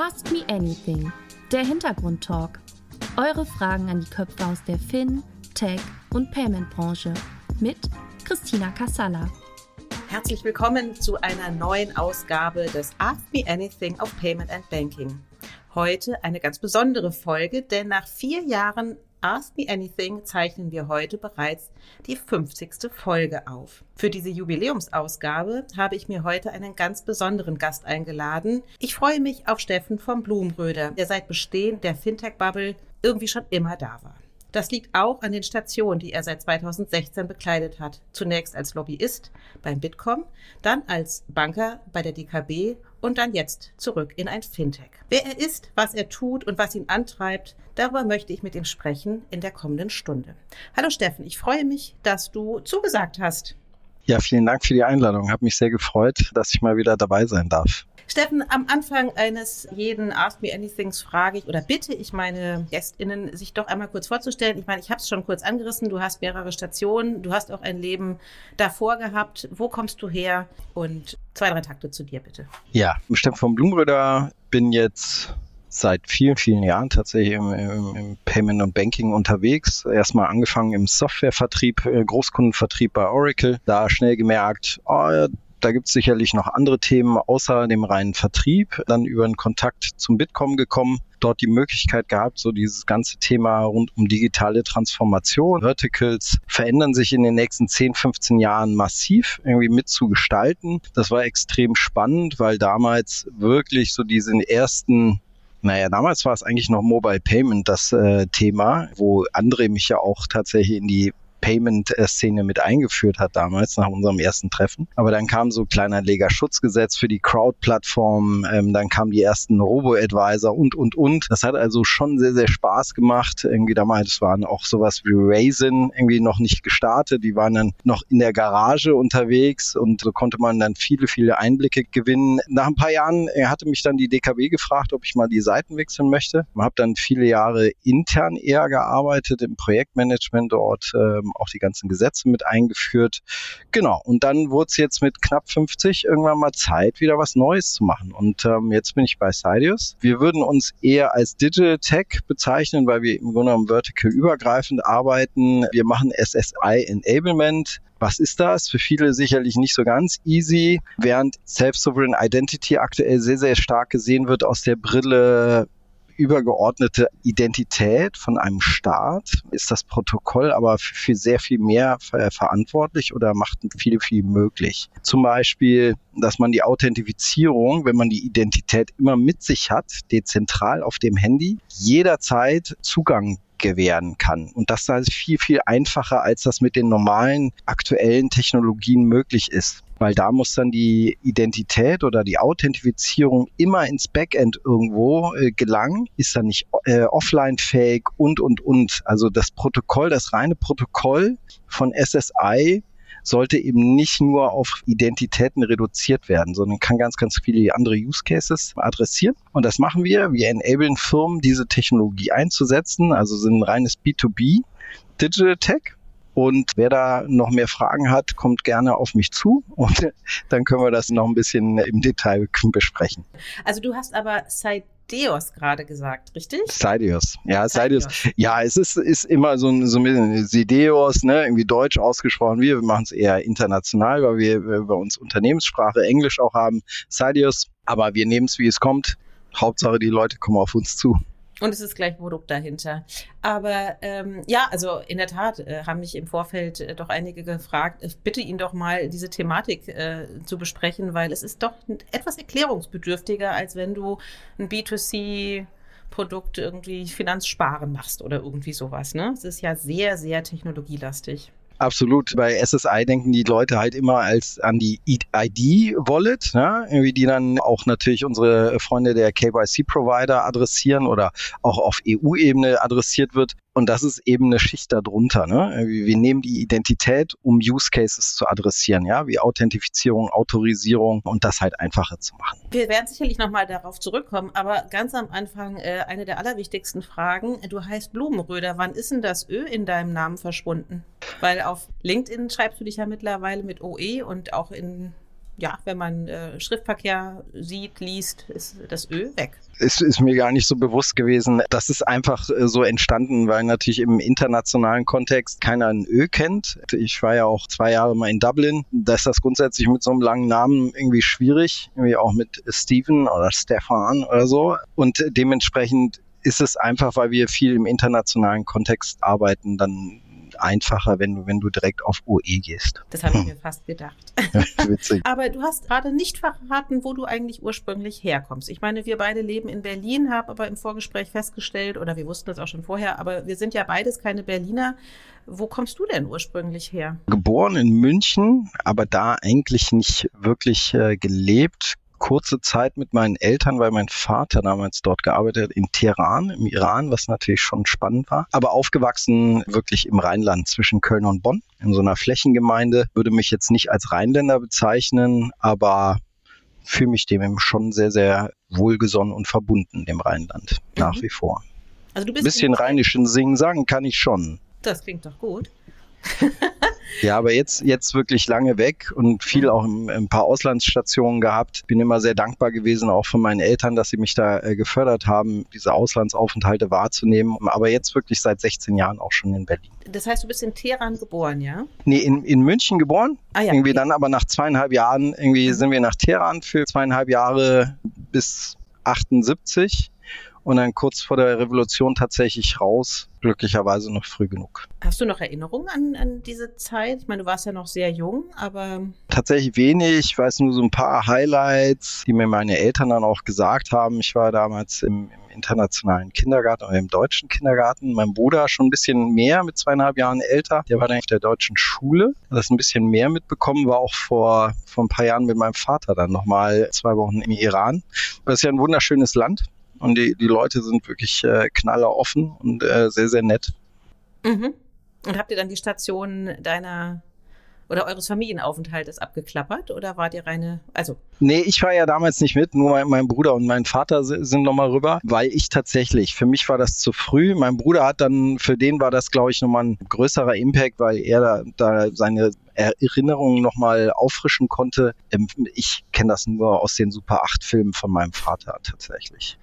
Ask Me Anything, der Hintergrundtalk. Eure Fragen an die Köpfe aus der Fin, Tech und Payment-Branche mit Christina Kassala. Herzlich willkommen zu einer neuen Ausgabe des Ask Me Anything auf Payment and Banking. Heute eine ganz besondere Folge, denn nach vier Jahren Ask Me Anything zeichnen wir heute bereits die 50. Folge auf. Für diese Jubiläumsausgabe habe ich mir heute einen ganz besonderen Gast eingeladen. Ich freue mich auf Steffen vom Blumenröder, der seit Bestehen der Fintech-Bubble irgendwie schon immer da war. Das liegt auch an den Stationen, die er seit 2016 bekleidet hat. Zunächst als Lobbyist beim Bitkom, dann als Banker bei der DKB und dann jetzt zurück in ein Fintech. Wer er ist, was er tut und was ihn antreibt, darüber möchte ich mit ihm sprechen in der kommenden Stunde. Hallo Steffen, ich freue mich, dass du zugesagt hast. Ja, vielen Dank für die Einladung. Hat mich sehr gefreut, dass ich mal wieder dabei sein darf. Steffen, am Anfang eines jeden Ask Me Anythings frage ich oder bitte ich meine GästInnen, sich doch einmal kurz vorzustellen. Ich meine, ich habe es schon kurz angerissen. Du hast mehrere Stationen, du hast auch ein Leben davor gehabt. Wo kommst du her? Und zwei, drei Takte zu dir, bitte. Ja, Steffen von Blumröder bin jetzt seit vielen, vielen Jahren tatsächlich im, im, im, Payment und Banking unterwegs. Erstmal angefangen im Softwarevertrieb, äh, Großkundenvertrieb bei Oracle. Da schnell gemerkt, oh, da gibt es sicherlich noch andere Themen außer dem reinen Vertrieb. Dann über einen Kontakt zum Bitkom gekommen, dort die Möglichkeit gehabt, so dieses ganze Thema rund um digitale Transformation. Verticals verändern sich in den nächsten 10, 15 Jahren massiv irgendwie mitzugestalten. Das war extrem spannend, weil damals wirklich so diesen ersten naja, damals war es eigentlich noch Mobile Payment das äh, Thema, wo André mich ja auch tatsächlich in die Payment-Szene mit eingeführt hat damals nach unserem ersten Treffen. Aber dann kam so Kleinanlegerschutzgesetz für die Crowd-Plattform, ähm, dann kamen die ersten Robo-Advisor und, und, und. Das hat also schon sehr, sehr Spaß gemacht. Irgendwie damals waren auch sowas wie Raisin irgendwie noch nicht gestartet. Die waren dann noch in der Garage unterwegs und so konnte man dann viele, viele Einblicke gewinnen. Nach ein paar Jahren äh, hatte mich dann die DKW gefragt, ob ich mal die Seiten wechseln möchte. Ich habe dann viele Jahre intern eher gearbeitet im Projektmanagement dort. Ähm, haben auch die ganzen Gesetze mit eingeführt. Genau, und dann wurde es jetzt mit knapp 50 irgendwann mal Zeit, wieder was Neues zu machen. Und ähm, jetzt bin ich bei Sidius. Wir würden uns eher als Digital Tech bezeichnen, weil wir im Grunde genommen vertical übergreifend arbeiten. Wir machen SSI Enablement. Was ist das? Für viele sicherlich nicht so ganz easy, während Self-Sovereign Identity aktuell sehr, sehr stark gesehen wird aus der Brille übergeordnete Identität von einem Staat ist das Protokoll aber für sehr viel mehr verantwortlich oder macht viel, viel möglich. Zum Beispiel, dass man die Authentifizierung, wenn man die Identität immer mit sich hat, dezentral auf dem Handy, jederzeit Zugang gewähren kann. Und das ist viel, viel einfacher, als das mit den normalen aktuellen Technologien möglich ist weil da muss dann die Identität oder die Authentifizierung immer ins Backend irgendwo äh, gelangen, ist dann nicht äh, offline-fähig und, und, und. Also das Protokoll, das reine Protokoll von SSI sollte eben nicht nur auf Identitäten reduziert werden, sondern kann ganz, ganz viele andere Use Cases adressieren. Und das machen wir. Wir enablen Firmen, diese Technologie einzusetzen, also sind ein reines B2B Digital Tech und wer da noch mehr Fragen hat, kommt gerne auf mich zu und dann können wir das noch ein bisschen im Detail besprechen. Also du hast aber seit Deos gerade gesagt, richtig? Sideos. Ja, Sideos. Ja, es ist, ist immer so ein, so ein bisschen Sideos, ne, irgendwie deutsch ausgesprochen. Wir machen es eher international, weil wir bei uns Unternehmenssprache Englisch auch haben. Sideos. Aber wir nehmen es, wie es kommt. Hauptsache, die Leute kommen auf uns zu. Und es ist gleich Produkt dahinter. Aber ähm, ja, also in der Tat äh, haben mich im Vorfeld äh, doch einige gefragt, ich bitte ihn doch mal, diese Thematik äh, zu besprechen, weil es ist doch etwas erklärungsbedürftiger, als wenn du ein B2C Produkt irgendwie Finanzsparen machst oder irgendwie sowas. Ne? Es ist ja sehr, sehr technologielastig. Absolut. Bei SSI denken die Leute halt immer als an die ID-Wallet, ne? die dann auch natürlich unsere Freunde der KYC-Provider adressieren oder auch auf EU-Ebene adressiert wird. Und das ist eben eine Schicht darunter. Ne? Wir nehmen die Identität, um Use Cases zu adressieren, ja, wie Authentifizierung, Autorisierung und das halt einfacher zu machen. Wir werden sicherlich nochmal darauf zurückkommen, aber ganz am Anfang äh, eine der allerwichtigsten Fragen. Du heißt Blumenröder. Wann ist denn das Ö in deinem Namen verschwunden? Weil auf LinkedIn schreibst du dich ja mittlerweile mit OE und auch in ja, wenn man äh, Schriftverkehr sieht, liest, ist das Ö weg. Es ist mir gar nicht so bewusst gewesen. Das ist einfach äh, so entstanden, weil natürlich im internationalen Kontext keiner ein Ö kennt. Ich war ja auch zwei Jahre mal in Dublin. Da ist das grundsätzlich mit so einem langen Namen irgendwie schwierig. Irgendwie auch mit Steven oder Stefan oder so. Und dementsprechend ist es einfach, weil wir viel im internationalen Kontext arbeiten, dann einfacher, wenn du, wenn du direkt auf OE gehst. Das habe ich mir fast gedacht. Witzig. Aber du hast gerade nicht verraten, wo du eigentlich ursprünglich herkommst. Ich meine, wir beide leben in Berlin, haben aber im Vorgespräch festgestellt, oder wir wussten das auch schon vorher, aber wir sind ja beides keine Berliner. Wo kommst du denn ursprünglich her? Geboren in München, aber da eigentlich nicht wirklich äh, gelebt kurze Zeit mit meinen Eltern, weil mein Vater damals dort gearbeitet hat, in Teheran, im Iran, was natürlich schon spannend war. Aber aufgewachsen wirklich im Rheinland zwischen Köln und Bonn, in so einer Flächengemeinde. Würde mich jetzt nicht als Rheinländer bezeichnen, aber fühle mich dem schon sehr, sehr wohlgesonnen und verbunden, dem Rheinland, mhm. nach wie vor. Also du bist ein bisschen rheinischen Singen sagen kann ich schon. Das klingt doch gut. Ja, aber jetzt, jetzt wirklich lange weg und viel auch ein, ein paar Auslandsstationen gehabt. Bin immer sehr dankbar gewesen, auch von meinen Eltern, dass sie mich da äh, gefördert haben, diese Auslandsaufenthalte wahrzunehmen. Aber jetzt wirklich seit 16 Jahren auch schon in Berlin. Das heißt, du bist in Teheran geboren, ja? Nee, in, in München geboren. Ah, ja, irgendwie okay. dann aber nach zweieinhalb Jahren, irgendwie mhm. sind wir nach Teheran für zweieinhalb Jahre bis 78 und dann kurz vor der Revolution tatsächlich raus, glücklicherweise noch früh genug. Hast du noch Erinnerungen an, an diese Zeit? Ich meine, du warst ja noch sehr jung, aber. Tatsächlich wenig. Ich weiß nur so ein paar Highlights, die mir meine Eltern dann auch gesagt haben. Ich war damals im, im internationalen Kindergarten oder im deutschen Kindergarten. Mein Bruder schon ein bisschen mehr, mit zweieinhalb Jahren älter. Der war dann auf der deutschen Schule. Das ein bisschen mehr mitbekommen, war auch vor, vor ein paar Jahren mit meinem Vater dann nochmal zwei Wochen im Iran. Das ist ja ein wunderschönes Land. Und die, die Leute sind wirklich äh, knalleroffen und äh, sehr, sehr nett. Mhm. Und habt ihr dann die Station deiner oder eures Familienaufenthaltes abgeklappert oder wart ihr reine, also? Nee, ich war ja damals nicht mit, nur mein, mein Bruder und mein Vater sind nochmal rüber, weil ich tatsächlich, für mich war das zu früh. Mein Bruder hat dann, für den war das, glaube ich, nochmal ein größerer Impact, weil er da, da seine Erinnerungen nochmal auffrischen konnte. Ähm, ich kenne das nur aus den Super 8 Filmen von meinem Vater tatsächlich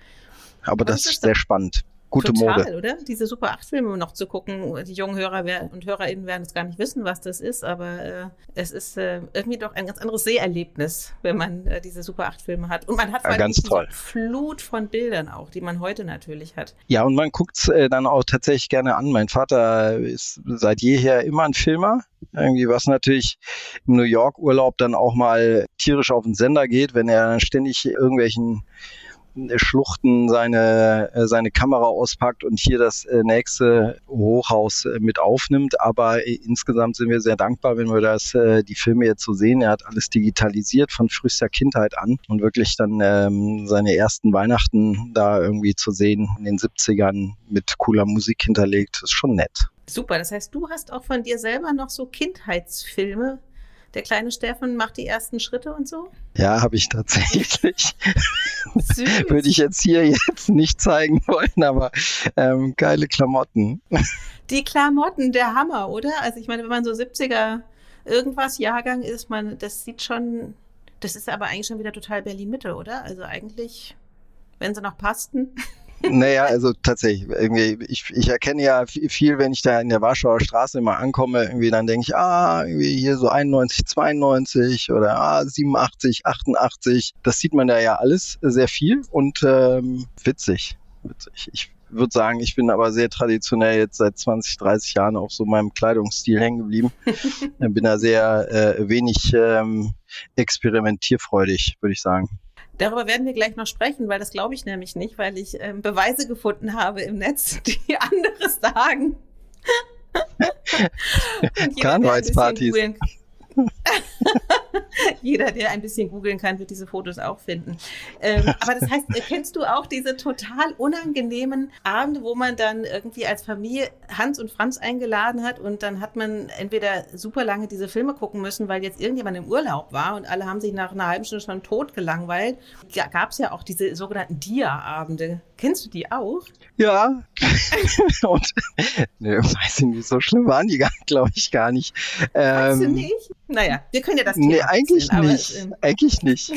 aber das, das ist sehr spannend. Gute total, Mode. oder? Diese Super 8 Filme noch zu gucken. Die jungen Hörer und Hörerinnen werden es gar nicht wissen, was das ist, aber äh, es ist äh, irgendwie doch ein ganz anderes Seherlebnis, wenn man äh, diese Super 8 Filme hat. Und man hat ja, ganz toll. Flut von Bildern auch, die man heute natürlich hat. Ja, und man guckt es äh, dann auch tatsächlich gerne an. Mein Vater ist seit jeher immer ein Filmer. Irgendwie, was natürlich im New York Urlaub dann auch mal tierisch auf den Sender geht, wenn er dann ständig irgendwelchen Schluchten seine, äh, seine Kamera auspackt und hier das äh, nächste Hochhaus äh, mit aufnimmt. Aber insgesamt sind wir sehr dankbar, wenn wir das, die Filme jetzt so sehen. Er hat alles digitalisiert von frühester Kindheit an und wirklich dann ähm, seine ersten Weihnachten da irgendwie zu sehen in den 70ern mit cooler Musik hinterlegt, ist schon nett. Super, das heißt, du hast auch von dir selber noch so Kindheitsfilme, der kleine Steffen macht die ersten Schritte und so? Ja, habe ich tatsächlich. Würde ich jetzt hier jetzt nicht zeigen wollen, aber ähm, geile Klamotten. Die Klamotten, der Hammer, oder? Also ich meine, wenn man so 70er irgendwas Jahrgang ist, man, das sieht schon, das ist aber eigentlich schon wieder total Berlin-Mitte, oder? Also eigentlich, wenn sie noch passten. Naja, also tatsächlich, irgendwie, ich, ich erkenne ja viel, wenn ich da in der Warschauer Straße immer ankomme, irgendwie dann denke ich, ah, irgendwie hier so 91, 92 oder ah, 87, 88. Das sieht man da ja alles sehr viel und ähm, witzig. witzig. Ich würde sagen, ich bin aber sehr traditionell jetzt seit 20, 30 Jahren auf so meinem Kleidungsstil hängen geblieben. bin da sehr äh, wenig ähm, experimentierfreudig, würde ich sagen. Darüber werden wir gleich noch sprechen, weil das glaube ich nämlich nicht, weil ich ähm, Beweise gefunden habe im Netz, die anderes sagen. Karnevalspartys. Jeder, der ein bisschen googeln kann, wird diese Fotos auch finden. Ähm, aber das heißt, kennst du auch diese total unangenehmen Abende, wo man dann irgendwie als Familie Hans und Franz eingeladen hat und dann hat man entweder super lange diese Filme gucken müssen, weil jetzt irgendjemand im Urlaub war und alle haben sich nach einer halben Stunde schon tot gelangweilt. Da gab es ja auch diese sogenannten Dia-Abende. Kennst du die auch? Ja. und, ne, weiß ich nicht, so schlimm waren die, glaube ich, gar nicht. Ähm, weißt du nicht? Naja, wir können ja das Thema. Nee, Eigentlich nicht. Ähm, eigentlich nicht.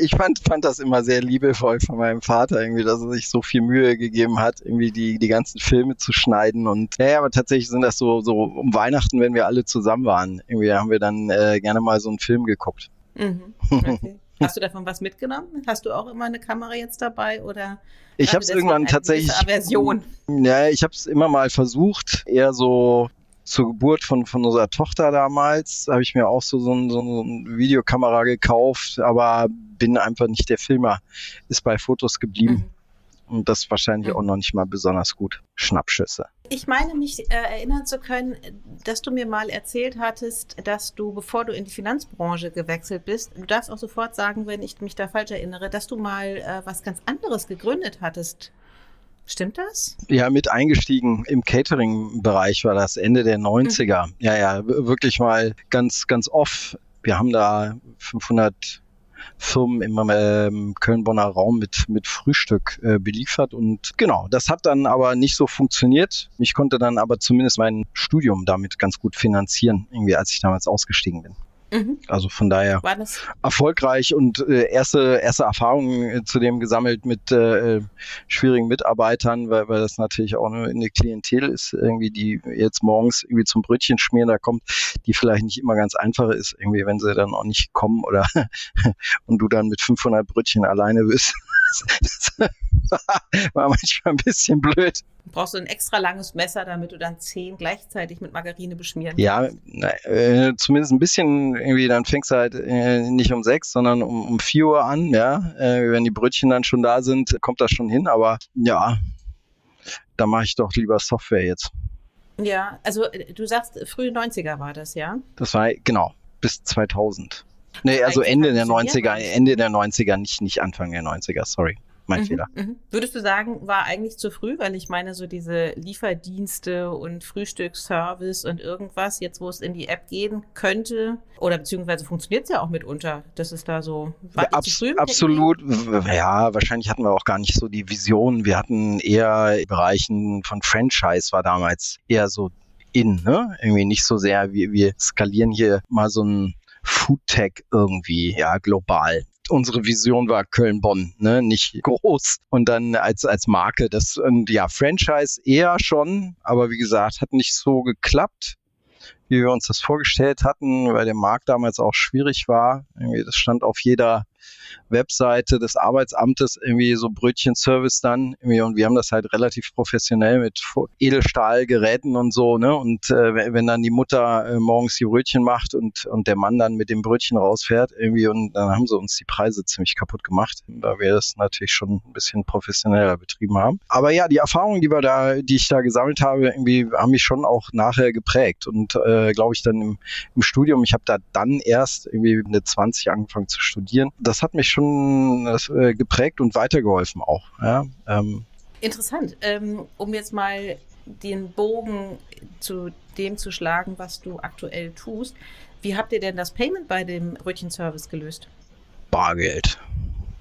Ich fand, fand das immer sehr liebevoll von meinem Vater, irgendwie, dass er sich so viel Mühe gegeben hat, irgendwie die, die ganzen Filme zu schneiden. Und ja, aber tatsächlich sind das so, so um Weihnachten, wenn wir alle zusammen waren. Irgendwie haben wir dann äh, gerne mal so einen Film geguckt. Mhm. Okay. Hast du davon was mitgenommen? Hast du auch immer eine Kamera jetzt dabei oder? Ich habe es irgendwann tatsächlich. Aversion? Ja, ich habe es immer mal versucht, eher so zur Geburt von, von unserer Tochter damals habe ich mir auch so, so, ein, so eine Videokamera gekauft, aber bin einfach nicht der Filmer. Ist bei Fotos geblieben. Mhm. Und das wahrscheinlich auch noch nicht mal besonders gut. Schnappschüsse. Ich meine, mich äh, erinnern zu können, dass du mir mal erzählt hattest, dass du, bevor du in die Finanzbranche gewechselt bist, du darfst auch sofort sagen, wenn ich mich da falsch erinnere, dass du mal äh, was ganz anderes gegründet hattest. Stimmt das? Ja, mit eingestiegen im Catering-Bereich war das Ende der 90er. Mhm. Ja, ja, wirklich mal ganz, ganz off. Wir haben da 500 Firmen im ähm, Köln-Bonner Raum mit, mit Frühstück äh, beliefert. Und genau, das hat dann aber nicht so funktioniert. Ich konnte dann aber zumindest mein Studium damit ganz gut finanzieren, irgendwie als ich damals ausgestiegen bin. Mhm. Also von daher erfolgreich und äh, erste, erste Erfahrungen äh, zudem gesammelt mit äh, schwierigen Mitarbeitern, weil, weil das natürlich auch eine, eine Klientel ist, irgendwie, die jetzt morgens irgendwie zum Brötchen schmieren da kommt, die vielleicht nicht immer ganz einfach ist, irgendwie, wenn sie dann auch nicht kommen oder und du dann mit 500 Brötchen alleine bist. Das war manchmal ein bisschen blöd. Brauchst du ein extra langes Messer, damit du dann zehn gleichzeitig mit Margarine beschmieren kannst? Ja, äh, zumindest ein bisschen irgendwie, dann fängst du halt äh, nicht um sechs, sondern um, um vier Uhr an, ja. Äh, wenn die Brötchen dann schon da sind, kommt das schon hin, aber ja, da mache ich doch lieber Software jetzt. Ja, also äh, du sagst, frühe 90er war das, ja? Das war, genau, bis 2000. Nee, also Ende der 90er, Ende der 90er, nicht, nicht Anfang der 90er, sorry mein mhm, Fehler. Mhm. Würdest du sagen, war eigentlich zu früh, weil ich meine, so diese Lieferdienste und Frühstücksservice und irgendwas, jetzt wo es in die App gehen könnte, oder beziehungsweise funktioniert es ja auch mitunter, dass es da so war ja, abs früh absolut, ja, wahrscheinlich hatten wir auch gar nicht so die Vision. Wir hatten eher Bereichen von Franchise war damals eher so in, ne? Irgendwie nicht so sehr, wie wir skalieren hier mal so ein Foodtech irgendwie, ja, global unsere Vision war Köln-Bonn, ne, nicht groß. Und dann als, als Marke, das, und ja, Franchise eher schon, aber wie gesagt, hat nicht so geklappt, wie wir uns das vorgestellt hatten, weil der Markt damals auch schwierig war. Irgendwie, das stand auf jeder Webseite des Arbeitsamtes irgendwie so Brötchenservice dann irgendwie und wir haben das halt relativ professionell mit Edelstahlgeräten und so, ne? Und äh, wenn dann die Mutter äh, morgens die Brötchen macht und, und der Mann dann mit dem Brötchen rausfährt irgendwie und dann haben sie uns die Preise ziemlich kaputt gemacht, weil wir das natürlich schon ein bisschen professioneller betrieben haben. Aber ja, die Erfahrungen, die wir da, die ich da gesammelt habe, irgendwie haben mich schon auch nachher geprägt und äh, glaube ich dann im, im Studium, ich habe da dann erst irgendwie eine 20 angefangen zu studieren. Das hat mich schon äh, geprägt und weitergeholfen auch. Ja? Ähm. Interessant. Ähm, um jetzt mal den Bogen zu dem zu schlagen, was du aktuell tust. Wie habt ihr denn das Payment bei dem Brötchenservice gelöst? Bargeld.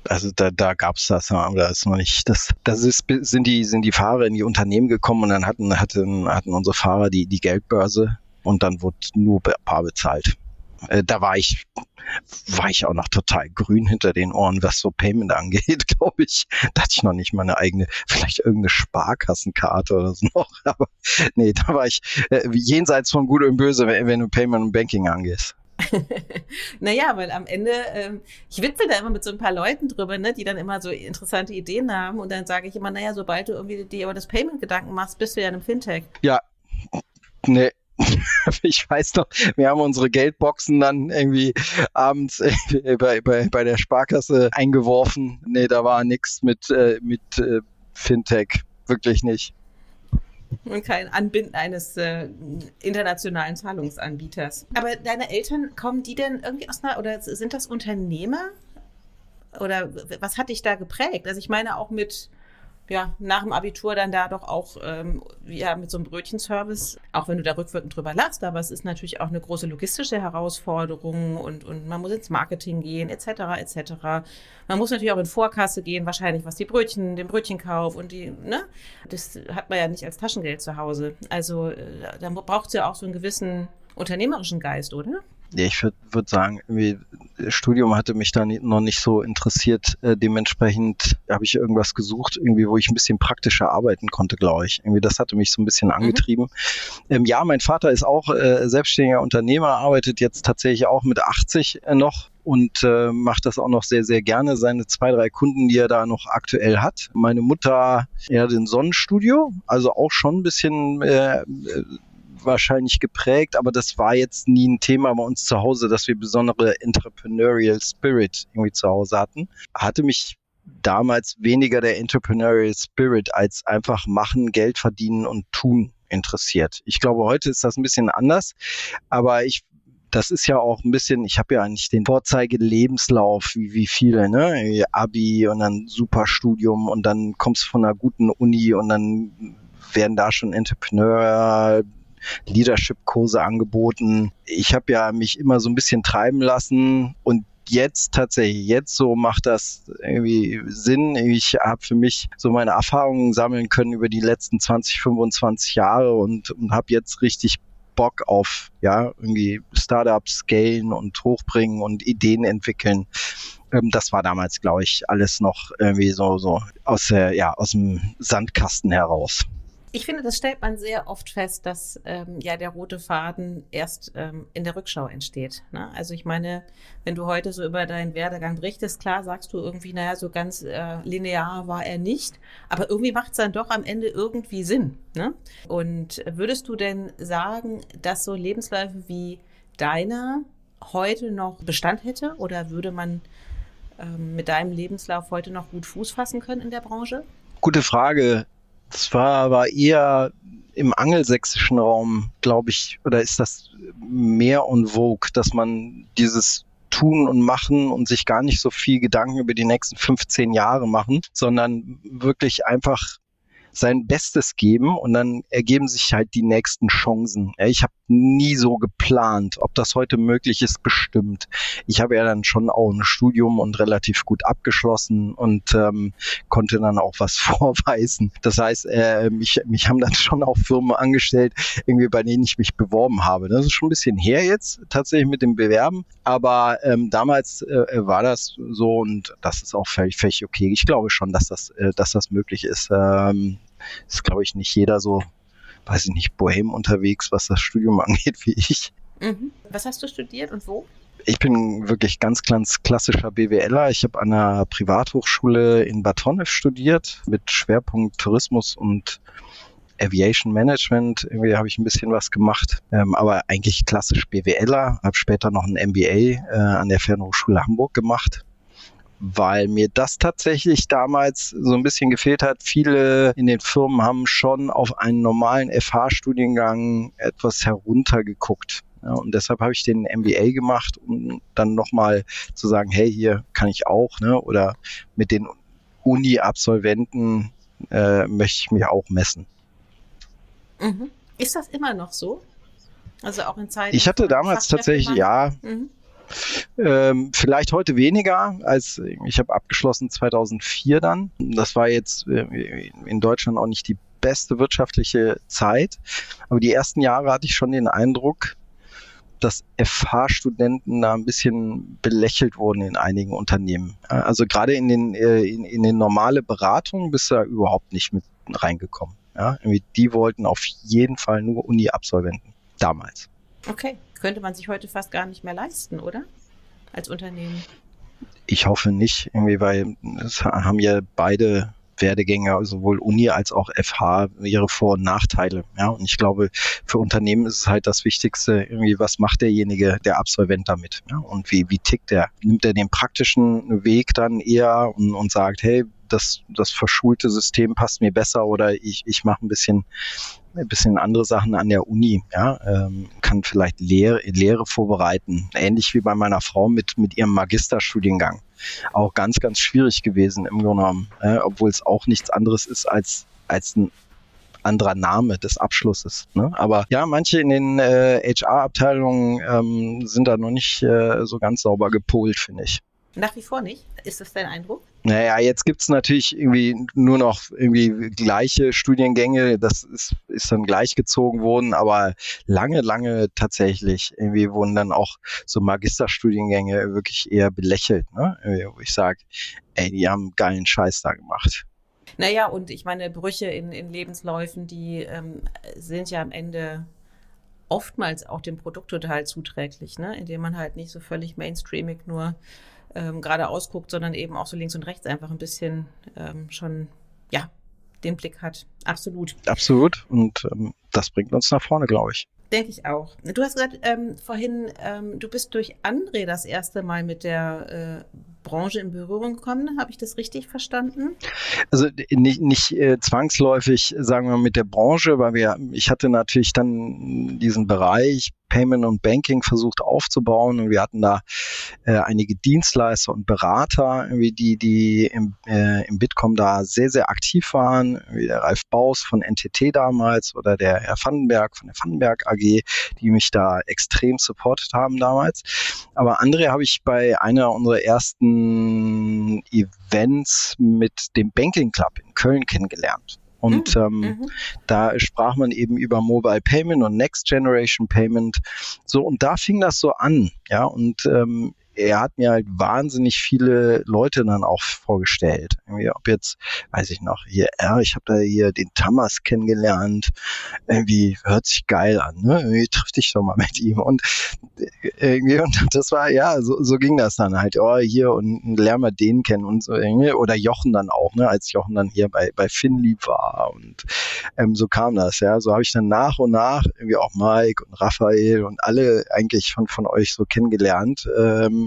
Also da, da gab es das, aber ist noch nicht. Das, das ist, sind die, sind die Fahrer in die Unternehmen gekommen und dann hatten, hatten, hatten unsere Fahrer die, die Geldbörse und dann wurde nur bar bezahlt. Äh, da war ich, war ich auch noch total grün hinter den Ohren, was so Payment angeht, glaube ich. Da hatte ich noch nicht mal eine eigene, vielleicht irgendeine Sparkassenkarte oder so noch. Aber nee, da war ich äh, jenseits von Gut und Böse, wenn, wenn du Payment und Banking angehst. naja, weil am Ende, ähm, ich witzel da immer mit so ein paar Leuten drüber, ne, die dann immer so interessante Ideen haben und dann sage ich immer, naja, sobald du irgendwie dir über das Payment Gedanken machst, bist du ja in einem Fintech. Ja, nee, ich weiß noch, wir haben unsere Geldboxen dann irgendwie abends bei, bei, bei der Sparkasse eingeworfen. Nee, da war nichts mit, äh, mit äh, Fintech. Wirklich nicht. Und kein Anbinden eines äh, internationalen Zahlungsanbieters. Aber deine Eltern, kommen die denn irgendwie aus einer, oder sind das Unternehmer? Oder was hat dich da geprägt? Also ich meine auch mit ja, nach dem Abitur dann da doch auch ähm, ja, mit so einem Brötchenservice, auch wenn du da rückwirkend drüber lachst, aber es ist natürlich auch eine große logistische Herausforderung und, und man muss ins Marketing gehen, etc., etc. Man muss natürlich auch in Vorkasse gehen, wahrscheinlich, was die Brötchen, den Brötchenkauf und die, ne? Das hat man ja nicht als Taschengeld zu Hause. Also äh, da braucht es ja auch so einen gewissen unternehmerischen Geist, oder? Ja, ich würde würd sagen, irgendwie Studium hatte mich da noch nicht so interessiert. Äh, dementsprechend habe ich irgendwas gesucht, irgendwie, wo ich ein bisschen praktischer arbeiten konnte, glaube ich. Irgendwie, das hatte mich so ein bisschen mhm. angetrieben. Mhm. Ähm, ja, mein Vater ist auch äh, selbstständiger Unternehmer, arbeitet jetzt tatsächlich auch mit 80 äh, noch und äh, macht das auch noch sehr, sehr gerne. Seine zwei, drei Kunden, die er da noch aktuell hat. Meine Mutter, ja, den Sonnenstudio, also auch schon ein bisschen äh, wahrscheinlich geprägt, aber das war jetzt nie ein Thema bei uns zu Hause, dass wir besondere Entrepreneurial Spirit irgendwie zu Hause hatten. Hatte mich damals weniger der Entrepreneurial Spirit als einfach machen, Geld verdienen und tun interessiert. Ich glaube, heute ist das ein bisschen anders, aber ich das ist ja auch ein bisschen, ich habe ja eigentlich den Vorzeige-Lebenslauf, wie, wie viele, ne? Abi und dann Superstudium und dann kommst du von einer guten Uni und dann werden da schon Entrepreneur, Leadership-Kurse angeboten. Ich habe ja mich immer so ein bisschen treiben lassen und jetzt tatsächlich, jetzt so macht das irgendwie Sinn. Ich habe für mich so meine Erfahrungen sammeln können über die letzten 20, 25 Jahre und, und habe jetzt richtig Bock auf ja irgendwie Startups scalen und hochbringen und Ideen entwickeln. Ähm, das war damals, glaube ich, alles noch irgendwie so so aus der ja aus dem Sandkasten heraus. Ich finde, das stellt man sehr oft fest, dass ähm, ja der rote Faden erst ähm, in der Rückschau entsteht. Ne? Also ich meine, wenn du heute so über deinen Werdegang berichtest, klar sagst du irgendwie, naja, so ganz äh, linear war er nicht, aber irgendwie macht es dann doch am Ende irgendwie Sinn. Ne? Und würdest du denn sagen, dass so Lebensläufe wie deiner heute noch Bestand hätte oder würde man ähm, mit deinem Lebenslauf heute noch gut Fuß fassen können in der Branche? Gute Frage. Das war aber eher im angelsächsischen Raum, glaube ich, oder ist das mehr en vogue, dass man dieses tun und machen und sich gar nicht so viel Gedanken über die nächsten 15 Jahre machen, sondern wirklich einfach sein Bestes geben und dann ergeben sich halt die nächsten Chancen. Ich habe nie so geplant, ob das heute möglich ist, bestimmt. Ich habe ja dann schon auch ein Studium und relativ gut abgeschlossen und ähm, konnte dann auch was vorweisen. Das heißt, äh, mich, mich haben dann schon auch Firmen angestellt, irgendwie bei denen ich mich beworben habe. Das ist schon ein bisschen her jetzt tatsächlich mit dem Bewerben, aber ähm, damals äh, war das so und das ist auch völlig, völlig okay. Ich glaube schon, dass das, äh, dass das möglich ist. Ähm, ist, glaube ich, nicht jeder so, weiß ich nicht, bohem unterwegs, was das Studium angeht, wie ich. Mhm. Was hast du studiert und wo? Ich bin wirklich ganz, ganz klassischer BWLer. Ich habe an einer Privathochschule in Bad Honnef studiert mit Schwerpunkt Tourismus und Aviation Management. Irgendwie habe ich ein bisschen was gemacht, ähm, aber eigentlich klassisch BWLer. Habe später noch ein MBA äh, an der Fernhochschule Hamburg gemacht weil mir das tatsächlich damals so ein bisschen gefehlt hat. Viele in den Firmen haben schon auf einen normalen FH-Studiengang etwas heruntergeguckt. Ja, und deshalb habe ich den MBA gemacht, um dann nochmal zu sagen, hey, hier kann ich auch, ne? Oder mit den Uni-Absolventen äh, möchte ich mich auch messen. Mhm. Ist das immer noch so? Also auch in Zeiten. Ich hatte damals tatsächlich, ja, mhm. Ähm, vielleicht heute weniger, als ich habe abgeschlossen 2004 dann. Das war jetzt äh, in Deutschland auch nicht die beste wirtschaftliche Zeit, aber die ersten Jahre hatte ich schon den Eindruck, dass FH-Studenten da ein bisschen belächelt wurden in einigen Unternehmen. Also gerade in den, äh, in, in den normale Beratung bist du da überhaupt nicht mit reingekommen. Ja, die wollten auf jeden Fall nur Uni-Absolventen. Damals. Okay könnte man sich heute fast gar nicht mehr leisten, oder? Als Unternehmen. Ich hoffe nicht, irgendwie, weil es haben ja beide Werdegänge, sowohl Uni als auch FH, ihre Vor- und Nachteile. Ja, und ich glaube, für Unternehmen ist es halt das Wichtigste, irgendwie, was macht derjenige, der Absolvent damit? Ja, und wie, wie tickt er? Nimmt er den praktischen Weg dann eher und, und sagt, hey, das, das verschulte System passt mir besser oder ich, ich mache ein bisschen ein bisschen andere Sachen an der Uni, ja, ähm, kann vielleicht Lehre, Lehre vorbereiten, ähnlich wie bei meiner Frau mit, mit ihrem Magisterstudiengang. Auch ganz, ganz schwierig gewesen im Grunde genommen, obwohl es auch nichts anderes ist als, als ein anderer Name des Abschlusses. Ne? Aber ja, manche in den äh, HR-Abteilungen ähm, sind da noch nicht äh, so ganz sauber gepolt, finde ich. Nach wie vor nicht? Ist das dein Eindruck? Naja, jetzt gibt's natürlich irgendwie nur noch irgendwie gleiche Studiengänge, das ist, ist dann gleichgezogen worden, aber lange, lange tatsächlich irgendwie wurden dann auch so Magisterstudiengänge wirklich eher belächelt, ne? wo ich sage, ey, die haben geilen Scheiß da gemacht. Naja, und ich meine, Brüche in, in Lebensläufen, die ähm, sind ja am Ende oftmals auch dem Produkt total zuträglich, ne? indem man halt nicht so völlig mainstreamig nur ähm, gerade ausguckt, sondern eben auch so links und rechts einfach ein bisschen ähm, schon, ja, den Blick hat. Absolut. Absolut. Und ähm, das bringt uns nach vorne, glaube ich. Denke ich auch. Du hast gesagt ähm, vorhin, ähm, du bist durch André das erste Mal mit der äh, Branche in Berührung gekommen. Habe ich das richtig verstanden? Also nicht, nicht äh, zwangsläufig, sagen wir, mit der Branche, weil wir, ich hatte natürlich dann diesen Bereich Payment und Banking versucht aufzubauen und wir hatten da äh, einige Dienstleister und Berater, irgendwie die, die im, äh, im Bitkom da sehr, sehr aktiv waren, wie der Ralf Baus von NTT damals oder der Herr Vandenberg von der Vandenberg AG, die mich da extrem supportet haben damals. Aber andere habe ich bei einer unserer ersten Events mit dem Banking Club in Köln kennengelernt. Und mhm. ähm, mhm. da sprach man eben über Mobile Payment und Next Generation Payment. So, und da fing das so an. Ja, und ähm, er hat mir halt wahnsinnig viele Leute dann auch vorgestellt. Irgendwie, ob jetzt, weiß ich noch, hier, ja, ich habe da hier den Thomas kennengelernt. Irgendwie hört sich geil an, ne? Irgendwie triff dich doch mal mit ihm. Und äh, irgendwie, und das war, ja, so, so ging das dann halt. Oh, hier und lernen wir den kennen und so irgendwie. Oder Jochen dann auch, ne? Als Jochen dann hier bei, bei Finlieb war. Und ähm, so kam das, ja. So habe ich dann nach und nach irgendwie auch Mike und Raphael und alle eigentlich von, von euch so kennengelernt. Ähm,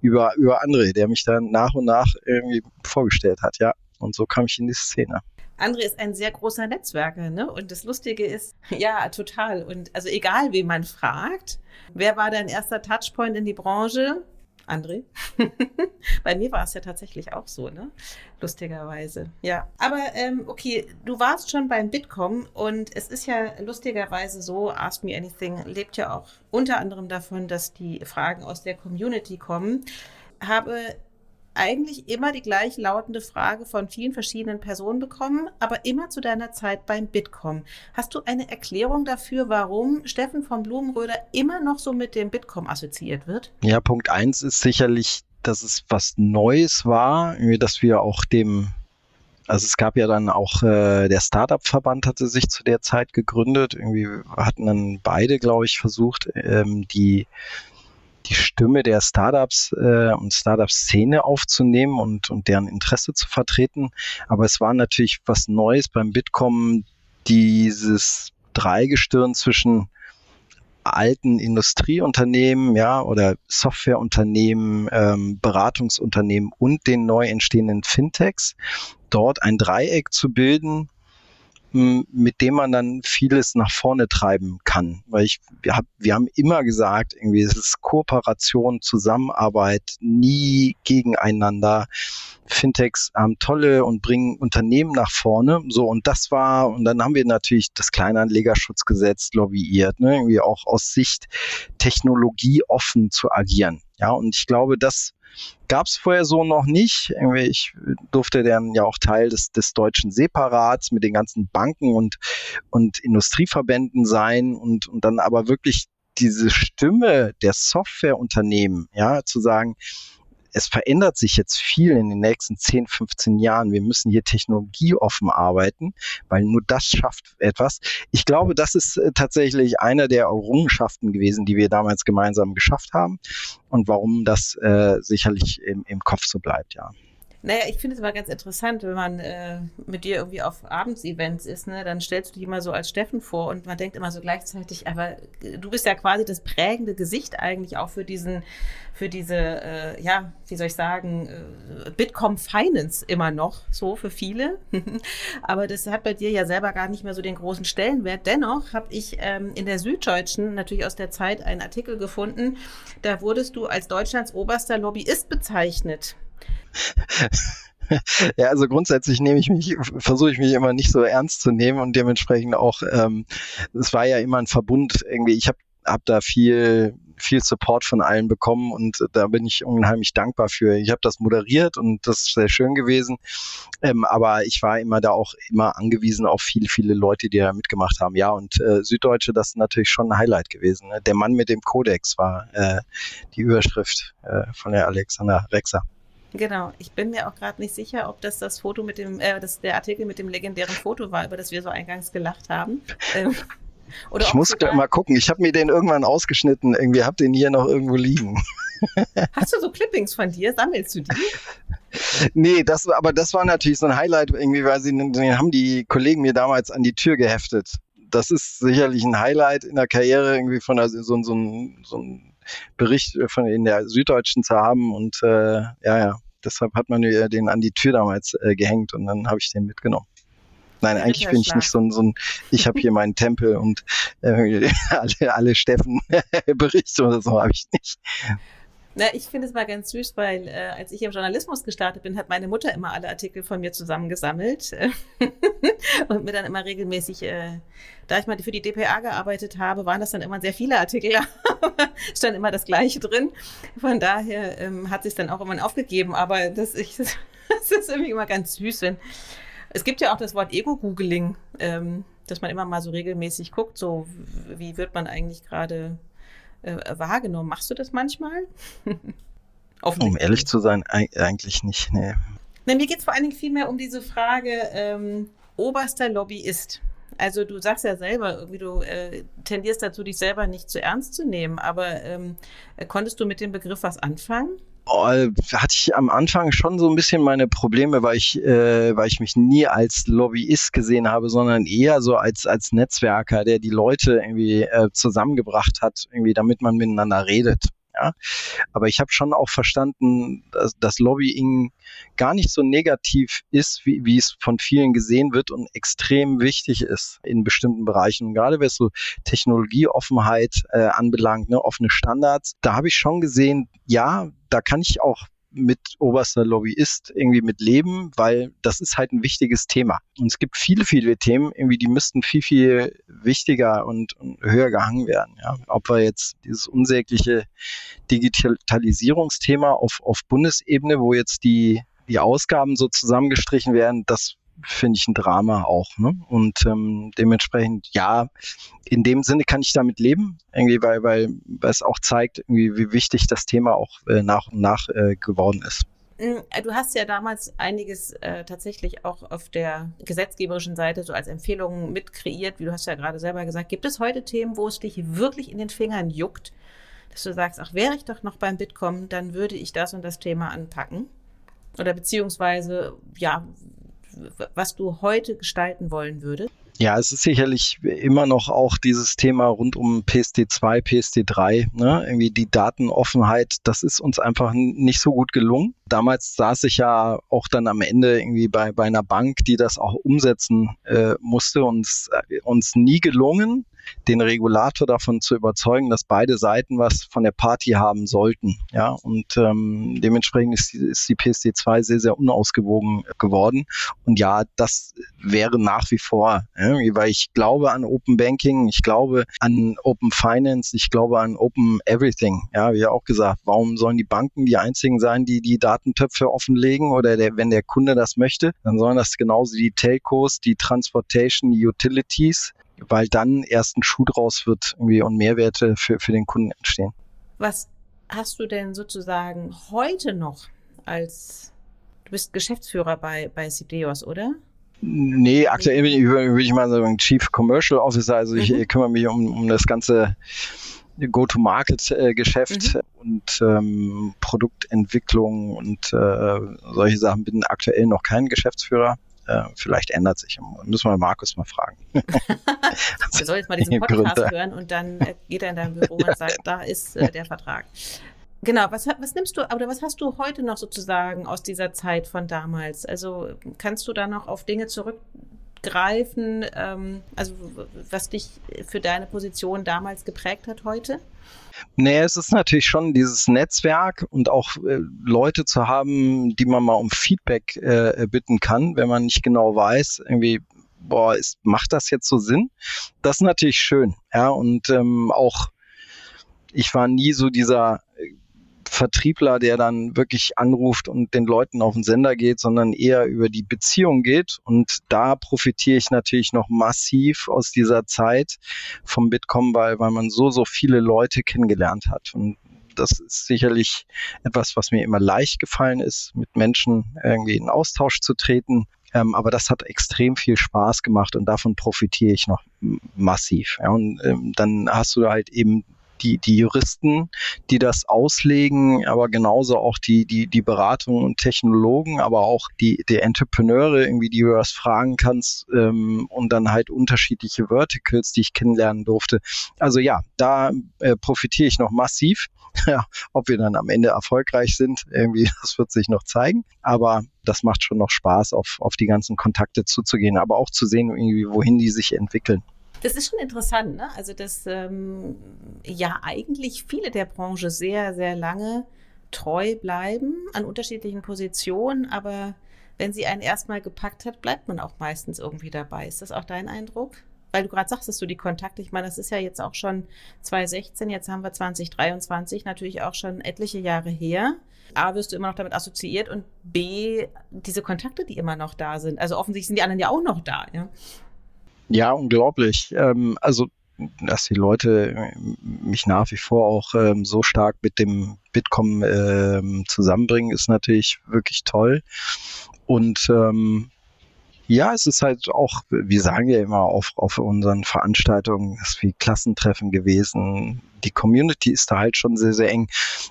über, über andere, der mich dann nach und nach irgendwie vorgestellt hat, ja. Und so kam ich in die Szene. André ist ein sehr großer Netzwerker, ne? Und das Lustige ist, ja, total. Und also egal, wen man fragt, wer war dein erster Touchpoint in die Branche? André. Bei mir war es ja tatsächlich auch so, ne? Lustigerweise. Ja. Aber ähm, okay, du warst schon beim Bitkom und es ist ja lustigerweise so, Ask Me Anything lebt ja auch unter anderem davon, dass die Fragen aus der Community kommen. Habe eigentlich immer die gleich lautende Frage von vielen verschiedenen Personen bekommen, aber immer zu deiner Zeit beim Bitkom. Hast du eine Erklärung dafür, warum Steffen von Blumenröder immer noch so mit dem Bitkom assoziiert wird? Ja, Punkt eins ist sicherlich, dass es was Neues war, dass wir auch dem also es gab ja dann auch äh, der Startup-Verband hatte sich zu der Zeit gegründet. Irgendwie hatten dann beide, glaube ich, versucht, ähm, die die Stimme der Startups äh, und Startup-Szene aufzunehmen und, und deren Interesse zu vertreten. Aber es war natürlich was Neues beim Bitkom, dieses Dreigestirn zwischen alten Industrieunternehmen, ja, oder Softwareunternehmen, ähm, Beratungsunternehmen und den neu entstehenden Fintechs, dort ein Dreieck zu bilden, mit dem man dann vieles nach vorne treiben kann. Weil ich, wir, hab, wir haben immer gesagt, irgendwie es ist Kooperation, Zusammenarbeit, nie gegeneinander. Fintechs haben tolle und bringen Unternehmen nach vorne. So, und das war, und dann haben wir natürlich das Kleinanlegerschutzgesetz lobbyiert, ne, irgendwie auch aus Sicht Technologie offen zu agieren. Ja, und ich glaube, das Gab es vorher so noch nicht. Ich durfte dann ja auch Teil des, des deutschen Separats mit den ganzen Banken und, und Industrieverbänden sein und, und dann aber wirklich diese Stimme der Softwareunternehmen, ja, zu sagen, es verändert sich jetzt viel in den nächsten 10, 15 Jahren. Wir müssen hier technologieoffen arbeiten, weil nur das schafft etwas. Ich glaube, das ist äh, tatsächlich einer der Errungenschaften gewesen, die wir damals gemeinsam geschafft haben und warum das äh, sicherlich im, im Kopf so bleibt, ja. Naja, ich finde es immer ganz interessant, wenn man äh, mit dir irgendwie auf Abendsevents ist, ne, dann stellst du dich immer so als Steffen vor und man denkt immer so gleichzeitig, aber du bist ja quasi das prägende Gesicht eigentlich auch für diesen, für diese, äh, ja, wie soll ich sagen, äh, Bitkom Finance immer noch so für viele. aber das hat bei dir ja selber gar nicht mehr so den großen Stellenwert. Dennoch habe ich ähm, in der Süddeutschen natürlich aus der Zeit einen Artikel gefunden, da wurdest du als Deutschlands oberster Lobbyist bezeichnet. ja, also grundsätzlich nehme ich mich, versuche ich mich immer nicht so ernst zu nehmen und dementsprechend auch, ähm, es war ja immer ein Verbund irgendwie, ich habe hab da viel viel Support von allen bekommen und da bin ich unheimlich dankbar für. Ich habe das moderiert und das ist sehr schön gewesen, ähm, aber ich war immer da auch immer angewiesen auf viele, viele Leute, die da mitgemacht haben. Ja, und äh, Süddeutsche, das ist natürlich schon ein Highlight gewesen. Ne? Der Mann mit dem Kodex war äh, die Überschrift äh, von der Alexander Rexer. Genau, ich bin mir auch gerade nicht sicher, ob das das Foto mit dem, äh, das der Artikel mit dem legendären Foto war, über das wir so eingangs gelacht haben. Ähm, oder ich muss mal gucken. Ich habe mir den irgendwann ausgeschnitten. Irgendwie habe den hier noch irgendwo liegen. Hast du so Clippings von dir? Sammelst du die? Nee, das, aber das war natürlich so ein Highlight irgendwie, weil sie den haben die Kollegen mir damals an die Tür geheftet. Das ist sicherlich ein Highlight in der Karriere irgendwie von der, so, so, so, so ein Bericht von in der Süddeutschen zu haben und äh, ja, ja, deshalb hat man den an die Tür damals äh, gehängt und dann habe ich den mitgenommen. Nein, eigentlich bin ich nicht so ein, so ein ich habe hier meinen Tempel und äh, alle, alle Steffen Berichte oder so habe ich nicht. Na, ich finde es mal ganz süß, weil äh, als ich im Journalismus gestartet bin, hat meine Mutter immer alle Artikel von mir zusammengesammelt und mir dann immer regelmäßig, äh, da ich mal für die DPA gearbeitet habe, waren das dann immer sehr viele Artikel, stand immer das Gleiche drin. Von daher ähm, hat sich dann auch irgendwann aufgegeben, aber das, ich, das ist irgendwie immer ganz süß, wenn es gibt ja auch das Wort Ego-Googling, ähm, dass man immer mal so regelmäßig guckt, so wie wird man eigentlich gerade äh, wahrgenommen. Machst du das manchmal? um ehrlich zu sein, eigentlich nicht, nee. Na, mir geht es vor allen Dingen vielmehr um diese Frage, ähm, oberster Lobbyist. Also du sagst ja selber, irgendwie du äh, tendierst dazu, dich selber nicht zu ernst zu nehmen, aber ähm, konntest du mit dem Begriff was anfangen? Hatte ich am Anfang schon so ein bisschen meine Probleme, weil ich, äh, weil ich mich nie als Lobbyist gesehen habe, sondern eher so als, als Netzwerker, der die Leute irgendwie äh, zusammengebracht hat, irgendwie damit man miteinander redet. Ja? Aber ich habe schon auch verstanden, dass, dass Lobbying gar nicht so negativ ist, wie, wie es von vielen gesehen wird und extrem wichtig ist in bestimmten Bereichen. Und gerade was so Technologieoffenheit äh, anbelangt, ne, offene Standards, da habe ich schon gesehen, ja, da kann ich auch mit oberster Lobbyist irgendwie mit leben, weil das ist halt ein wichtiges Thema. Und es gibt viele, viele Themen, irgendwie, die müssten viel, viel wichtiger und, höher gehangen werden. Ja. Ob wir jetzt dieses unsägliche Digitalisierungsthema auf, auf Bundesebene, wo jetzt die, die Ausgaben so zusammengestrichen werden, das finde ich ein Drama auch. Ne? Und ähm, dementsprechend, ja, in dem Sinne kann ich damit leben, irgendwie, weil, weil, es auch zeigt, irgendwie, wie wichtig das Thema auch äh, nach und nach äh, geworden ist. Mm, du hast ja damals einiges äh, tatsächlich auch auf der gesetzgeberischen Seite so als Empfehlungen mit kreiert, wie du hast ja gerade selber gesagt. Gibt es heute Themen, wo es dich wirklich in den Fingern juckt, dass du sagst, ach, wäre ich doch noch beim Bitkom, dann würde ich das und das Thema anpacken? Oder beziehungsweise, ja, was du heute gestalten wollen würdest? Ja, es ist sicherlich immer noch auch dieses Thema rund um PSD2, PSD3, ne? irgendwie die Datenoffenheit, das ist uns einfach nicht so gut gelungen. Damals saß ich ja auch dann am Ende irgendwie bei, bei einer Bank, die das auch umsetzen äh, musste und äh, uns nie gelungen, den Regulator davon zu überzeugen, dass beide Seiten was von der Party haben sollten. Ja, und ähm, dementsprechend ist ist die PSD2 sehr, sehr unausgewogen geworden. Und ja, das wäre nach wie vor, ja, weil ich glaube an Open Banking, ich glaube an Open Finance, ich glaube an Open Everything. Ja, wie auch gesagt, warum sollen die Banken die einzigen sein, die die Datentöpfe offenlegen oder der, wenn der Kunde das möchte, dann sollen das genauso die Telcos, die Transportation, die Utilities, weil dann erst ein Schuh draus wird irgendwie und Mehrwerte für, für den Kunden entstehen. Was hast du denn sozusagen heute noch als, du bist Geschäftsführer bei, bei Sideos, oder? Nee, aktuell bin ich, würde ich mal sagen, Chief Commercial Officer. Also ich mhm. kümmere mich um, um das ganze Go-to-Market-Geschäft mhm. und ähm, Produktentwicklung und äh, solche Sachen. Bin aktuell noch kein Geschäftsführer. Äh, vielleicht ändert sich. Müssen wir Markus mal fragen. wir sollen jetzt mal diesen Podcast Gründe. hören und dann äh, geht er in dein Büro und sagt, da ist äh, der Vertrag. Genau, was, was nimmst du, oder was hast du heute noch sozusagen aus dieser Zeit von damals? Also kannst du da noch auf Dinge zurückgreifen, ähm, also was dich für deine Position damals geprägt hat heute? Nee, es ist natürlich schon dieses Netzwerk und auch äh, Leute zu haben, die man mal um Feedback äh, bitten kann, wenn man nicht genau weiß, irgendwie, boah, ist, macht das jetzt so Sinn? Das ist natürlich schön, ja, und ähm, auch ich war nie so dieser Vertriebler, der dann wirklich anruft und den Leuten auf den Sender geht, sondern eher über die Beziehung geht. Und da profitiere ich natürlich noch massiv aus dieser Zeit vom Bitkom, weil, weil man so, so viele Leute kennengelernt hat. Und das ist sicherlich etwas, was mir immer leicht gefallen ist, mit Menschen irgendwie in Austausch zu treten. Ähm, aber das hat extrem viel Spaß gemacht und davon profitiere ich noch massiv. Ja, und ähm, dann hast du halt eben die, die Juristen, die das auslegen, aber genauso auch die, die, die Beratung und Technologen, aber auch die, die Entrepreneure, irgendwie, die du das fragen kannst ähm, und dann halt unterschiedliche Verticals, die ich kennenlernen durfte. Also ja, da äh, profitiere ich noch massiv. Ja, ob wir dann am Ende erfolgreich sind, irgendwie, das wird sich noch zeigen. Aber das macht schon noch Spaß, auf, auf die ganzen Kontakte zuzugehen, aber auch zu sehen, irgendwie, wohin die sich entwickeln. Das ist schon interessant, ne? Also, dass ähm, ja eigentlich viele der Branche sehr, sehr lange treu bleiben an unterschiedlichen Positionen, aber wenn sie einen erstmal gepackt hat, bleibt man auch meistens irgendwie dabei. Ist das auch dein Eindruck? Weil du gerade sagst, dass du die Kontakte, ich meine, das ist ja jetzt auch schon 2016, jetzt haben wir 2023, natürlich auch schon etliche Jahre her. A, wirst du immer noch damit assoziiert und B, diese Kontakte, die immer noch da sind. Also offensichtlich sind die anderen ja auch noch da, ja. Ja, unglaublich. Ähm, also, dass die Leute äh, mich nach wie vor auch ähm, so stark mit dem Bitkom ähm, zusammenbringen, ist natürlich wirklich toll. Und ähm, ja, es ist halt auch, wir sagen ja immer auf, auf unseren Veranstaltungen, es ist wie Klassentreffen gewesen. Die Community ist da halt schon sehr, sehr eng.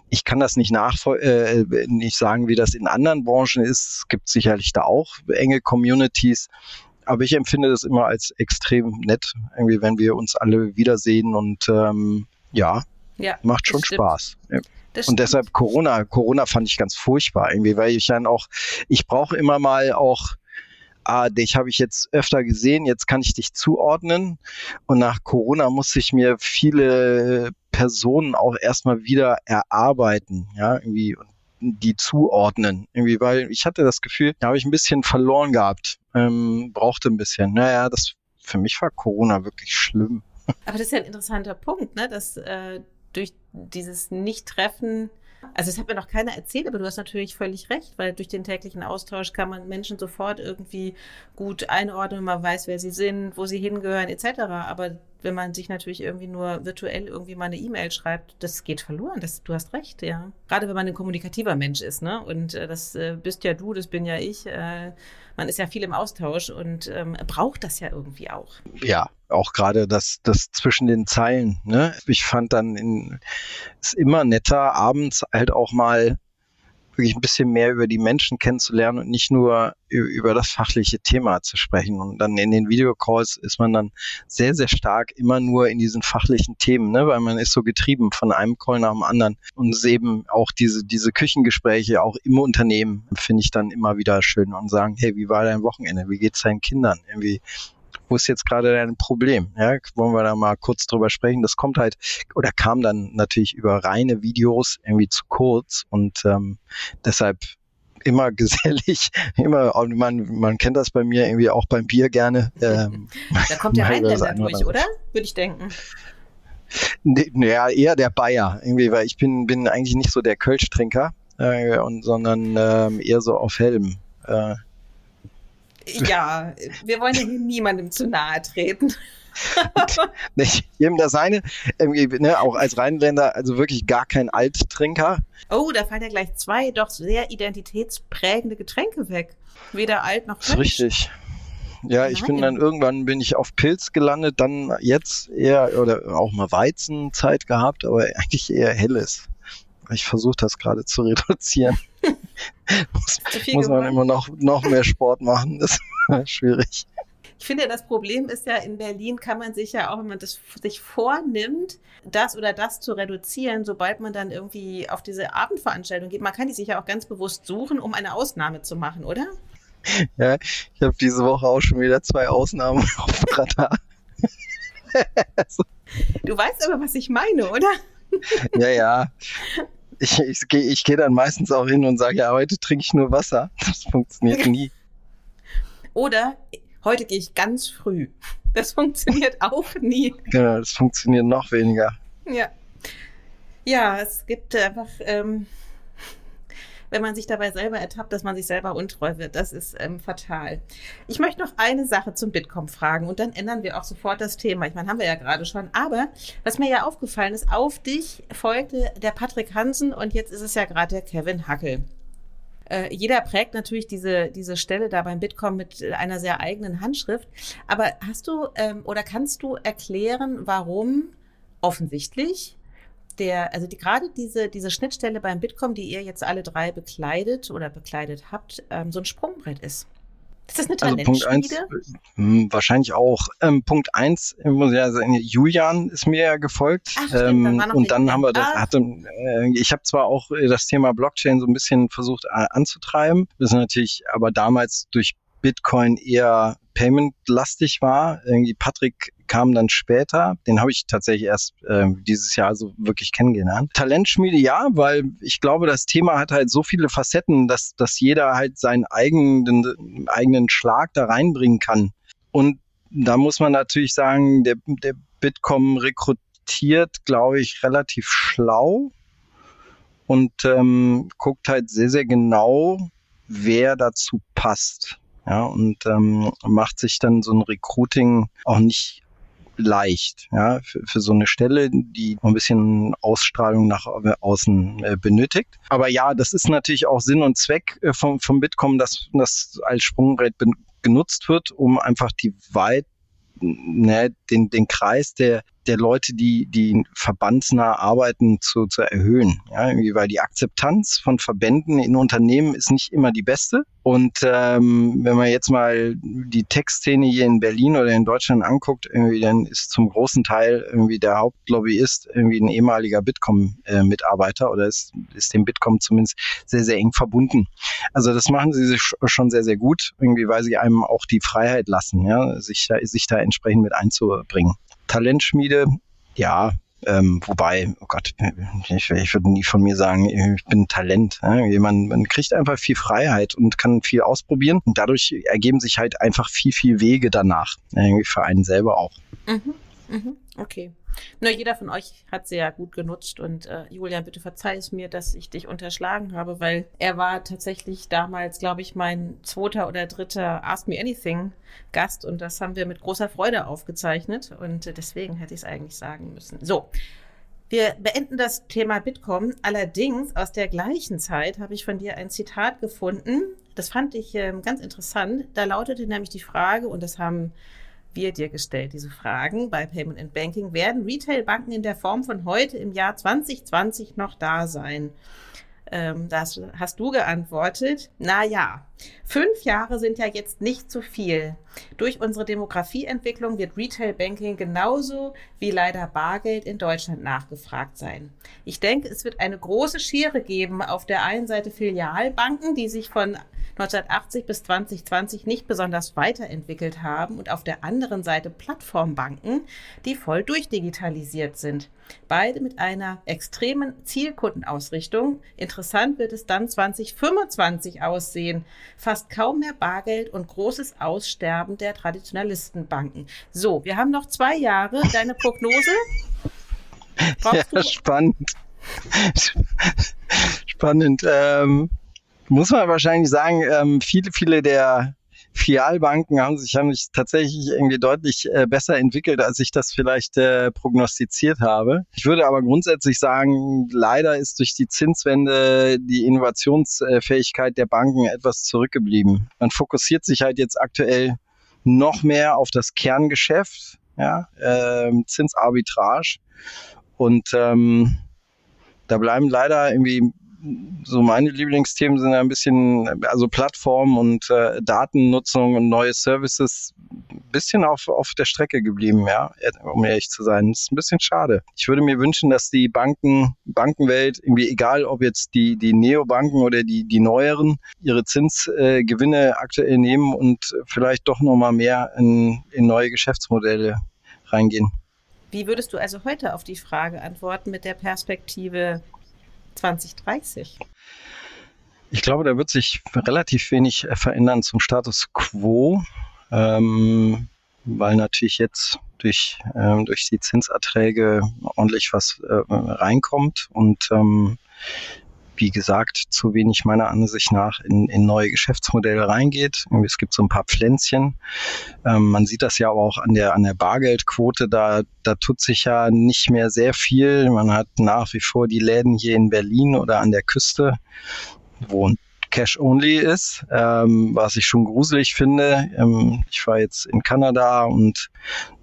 Ich kann das nicht nachvoll äh, nicht sagen, wie das in anderen Branchen ist. Es gibt sicherlich da auch enge Communities aber ich empfinde das immer als extrem nett, irgendwie, wenn wir uns alle wiedersehen und ähm, ja, ja, macht schon Spaß. Das und deshalb Corona, Corona fand ich ganz furchtbar irgendwie, weil ich dann auch, ich brauche immer mal auch, ah, dich habe ich jetzt öfter gesehen, jetzt kann ich dich zuordnen. Und nach Corona muss ich mir viele Personen auch erstmal wieder erarbeiten, ja, irgendwie. Und die zuordnen. Irgendwie, weil ich hatte das Gefühl, da habe ich ein bisschen verloren gehabt. Ähm, brauchte ein bisschen. Naja, das für mich war Corona wirklich schlimm. Aber das ist ja ein interessanter Punkt, ne? dass äh, durch dieses Nicht-Treffen also es hat mir noch keiner erzählt, aber du hast natürlich völlig recht, weil durch den täglichen Austausch kann man Menschen sofort irgendwie gut einordnen, man weiß, wer sie sind, wo sie hingehören, etc. Aber wenn man sich natürlich irgendwie nur virtuell irgendwie mal eine E-Mail schreibt, das geht verloren. Das, du hast recht, ja. Gerade wenn man ein kommunikativer Mensch ist, ne? Und äh, das äh, bist ja du, das bin ja ich. Äh, man ist ja viel im Austausch und ähm, braucht das ja irgendwie auch. Ja, auch gerade das, das zwischen den Zeilen. Ne? Ich fand dann in, ist immer netter, abends halt auch mal wirklich ein bisschen mehr über die Menschen kennenzulernen und nicht nur über das fachliche Thema zu sprechen. Und dann in den Videocalls ist man dann sehr, sehr stark immer nur in diesen fachlichen Themen, ne? weil man ist so getrieben von einem Call nach dem anderen. Und eben auch diese, diese Küchengespräche auch im Unternehmen finde ich dann immer wieder schön und sagen, hey, wie war dein Wochenende? Wie geht's deinen Kindern? Irgendwie wo ist jetzt gerade dein Problem? Ja, wollen wir da mal kurz drüber sprechen? Das kommt halt oder kam dann natürlich über reine Videos irgendwie zu kurz und ähm, deshalb immer gesellig, immer, man, man kennt das bei mir irgendwie auch beim Bier gerne. Ähm, da kommt der Rheinländer durch, oder? Würde ich denken. Naja, eher der Bayer, irgendwie, weil ich bin, bin eigentlich nicht so der Kölsch-Trinker, äh, und, sondern ähm, eher so auf Helm. Äh, ja, wir wollen ja hier niemandem zu nahe treten. nicht jedem das seine, ne, auch als Rheinländer, also wirklich gar kein Alttrinker. Oh, da fallen ja gleich zwei doch sehr identitätsprägende Getränke weg. Weder alt noch frisch. Richtig. Ja, Nein. ich bin dann irgendwann bin ich auf Pilz gelandet, dann jetzt eher oder auch mal Weizenzeit gehabt, aber eigentlich eher helles. Ich versuche das gerade zu reduzieren. muss, muss man immer noch, noch mehr Sport machen. Das ist schwierig. Ich finde, das Problem ist ja, in Berlin kann man sich ja auch, wenn man das sich vornimmt, das oder das zu reduzieren, sobald man dann irgendwie auf diese Abendveranstaltung geht, man kann die sich ja auch ganz bewusst suchen, um eine Ausnahme zu machen, oder? Ja, ich habe diese Woche auch schon wieder zwei Ausnahmen auf Radar. du weißt aber, was ich meine, oder? ja, ja ich, ich, gehe ich geh dann meistens auch hin und sage, ja, heute trinke ich nur Wasser. Das funktioniert nie. Oder heute gehe ich ganz früh. Das funktioniert auch nie. Genau, das funktioniert noch weniger. Ja. Ja, es gibt einfach, ähm, wenn man sich dabei selber ertappt, dass man sich selber untreu wird. Das ist ähm, fatal. Ich möchte noch eine Sache zum Bitkom fragen und dann ändern wir auch sofort das Thema. Ich meine, haben wir ja gerade schon. Aber was mir ja aufgefallen ist, auf dich folgte der Patrick Hansen und jetzt ist es ja gerade der Kevin Hackel. Äh, jeder prägt natürlich diese, diese Stelle da beim Bitkom mit einer sehr eigenen Handschrift. Aber hast du ähm, oder kannst du erklären, warum offensichtlich der, also die, gerade diese, diese Schnittstelle beim Bitkom, die ihr jetzt alle drei bekleidet oder bekleidet habt, ähm, so ein Sprungbrett ist. Ist das eine also Punkt eins, hm, wahrscheinlich auch. Ähm, Punkt eins, muss ich ja sagen, Julian ist mir ja gefolgt. Ach, stimmt, ähm, dann und dann haben wir das, hatte, äh, ich habe zwar auch äh, das Thema Blockchain so ein bisschen versucht äh, anzutreiben, das ist natürlich aber damals durch Bitcoin eher Payment-lastig war. Irgendwie Patrick kam dann später. Den habe ich tatsächlich erst äh, dieses Jahr so wirklich kennengelernt. Talentschmiede ja, weil ich glaube, das Thema hat halt so viele Facetten, dass, dass jeder halt seinen eigenen, eigenen Schlag da reinbringen kann. Und da muss man natürlich sagen, der, der Bitkom rekrutiert, glaube ich, relativ schlau und ähm, guckt halt sehr, sehr genau, wer dazu passt. Ja, und ähm, macht sich dann so ein Recruiting auch nicht leicht, ja, für, für so eine Stelle, die ein bisschen Ausstrahlung nach außen äh, benötigt. Aber ja, das ist natürlich auch Sinn und Zweck äh, vom, vom Bitkom, dass das als Sprungbrett genutzt wird, um einfach die weit ne, den, den Kreis der, der Leute, die, die verbandsnah arbeiten, zu, zu erhöhen. Ja, irgendwie, weil die Akzeptanz von Verbänden in Unternehmen ist nicht immer die beste. Und ähm, wenn man jetzt mal die Tech-Szene hier in Berlin oder in Deutschland anguckt, irgendwie, dann ist zum großen Teil irgendwie der Hauptlobbyist irgendwie ein ehemaliger Bitkom-Mitarbeiter oder ist, ist dem Bitkom zumindest sehr, sehr eng verbunden. Also das machen sie sich schon sehr, sehr gut, irgendwie, weil sie einem auch die Freiheit lassen, ja, sich sich da entsprechend mit einzubringen. Talentschmiede, ja, ähm, wobei, oh Gott, ich, ich würde nie von mir sagen, ich bin Talent. Ne? Man, man kriegt einfach viel Freiheit und kann viel ausprobieren und dadurch ergeben sich halt einfach viel, viel Wege danach. Irgendwie für einen selber auch. Mhm, mhm, okay. Na, jeder von euch hat sie ja gut genutzt und äh, Julian, bitte verzeih es mir, dass ich dich unterschlagen habe, weil er war tatsächlich damals, glaube ich, mein zweiter oder dritter Ask Me Anything Gast und das haben wir mit großer Freude aufgezeichnet und äh, deswegen hätte ich es eigentlich sagen müssen. So. Wir beenden das Thema Bitkom. Allerdings aus der gleichen Zeit habe ich von dir ein Zitat gefunden. Das fand ich äh, ganz interessant. Da lautete nämlich die Frage, und das haben wir dir gestellt, diese Fragen bei Payment and Banking. Werden Retail-Banken in der Form von heute im Jahr 2020 noch da sein? Ähm, das hast du geantwortet. Na ja, fünf Jahre sind ja jetzt nicht zu viel. Durch unsere Demografieentwicklung wird Retail Banking genauso wie leider Bargeld in Deutschland nachgefragt sein. Ich denke, es wird eine große Schere geben. Auf der einen Seite Filialbanken, die sich von 1980 bis 2020 nicht besonders weiterentwickelt haben und auf der anderen Seite Plattformbanken, die voll durchdigitalisiert sind. Beide mit einer extremen Zielkundenausrichtung. Interessant wird es dann 2025 aussehen. Fast kaum mehr Bargeld und großes Aussterben der Traditionalistenbanken. So, wir haben noch zwei Jahre. Deine Prognose? Brauchst ja, spannend. spannend. Ähm, muss man wahrscheinlich sagen, ähm, viele, viele der Filialbanken haben sich, haben sich tatsächlich irgendwie deutlich äh, besser entwickelt, als ich das vielleicht äh, prognostiziert habe. Ich würde aber grundsätzlich sagen, leider ist durch die Zinswende die Innovationsfähigkeit der Banken etwas zurückgeblieben. Man fokussiert sich halt jetzt aktuell noch mehr auf das Kerngeschäft, ja, äh, Zinsarbitrage. Und ähm, da bleiben leider irgendwie so meine Lieblingsthemen sind ein bisschen, also Plattform und äh, Datennutzung und neue Services ein bisschen auf, auf der Strecke geblieben, ja, um ehrlich zu sein. Das ist ein bisschen schade. Ich würde mir wünschen, dass die Banken, Bankenwelt, irgendwie egal ob jetzt die, die Neobanken oder die, die neueren, ihre Zinsgewinne äh, aktuell nehmen und vielleicht doch nochmal mehr in, in neue Geschäftsmodelle reingehen. Wie würdest du also heute auf die Frage antworten mit der Perspektive 2030? Ich glaube, da wird sich relativ wenig verändern zum Status quo, ähm, weil natürlich jetzt durch, ähm, durch die Zinserträge ordentlich was äh, reinkommt und ähm, wie gesagt, zu wenig meiner Ansicht nach in, in neue Geschäftsmodelle reingeht. Es gibt so ein paar Pflänzchen. Ähm, man sieht das ja auch an der, an der Bargeldquote. Da, da tut sich ja nicht mehr sehr viel. Man hat nach wie vor die Läden hier in Berlin oder an der Küste, wo Only ist, ähm, was ich schon gruselig finde. Ähm, ich war jetzt in Kanada und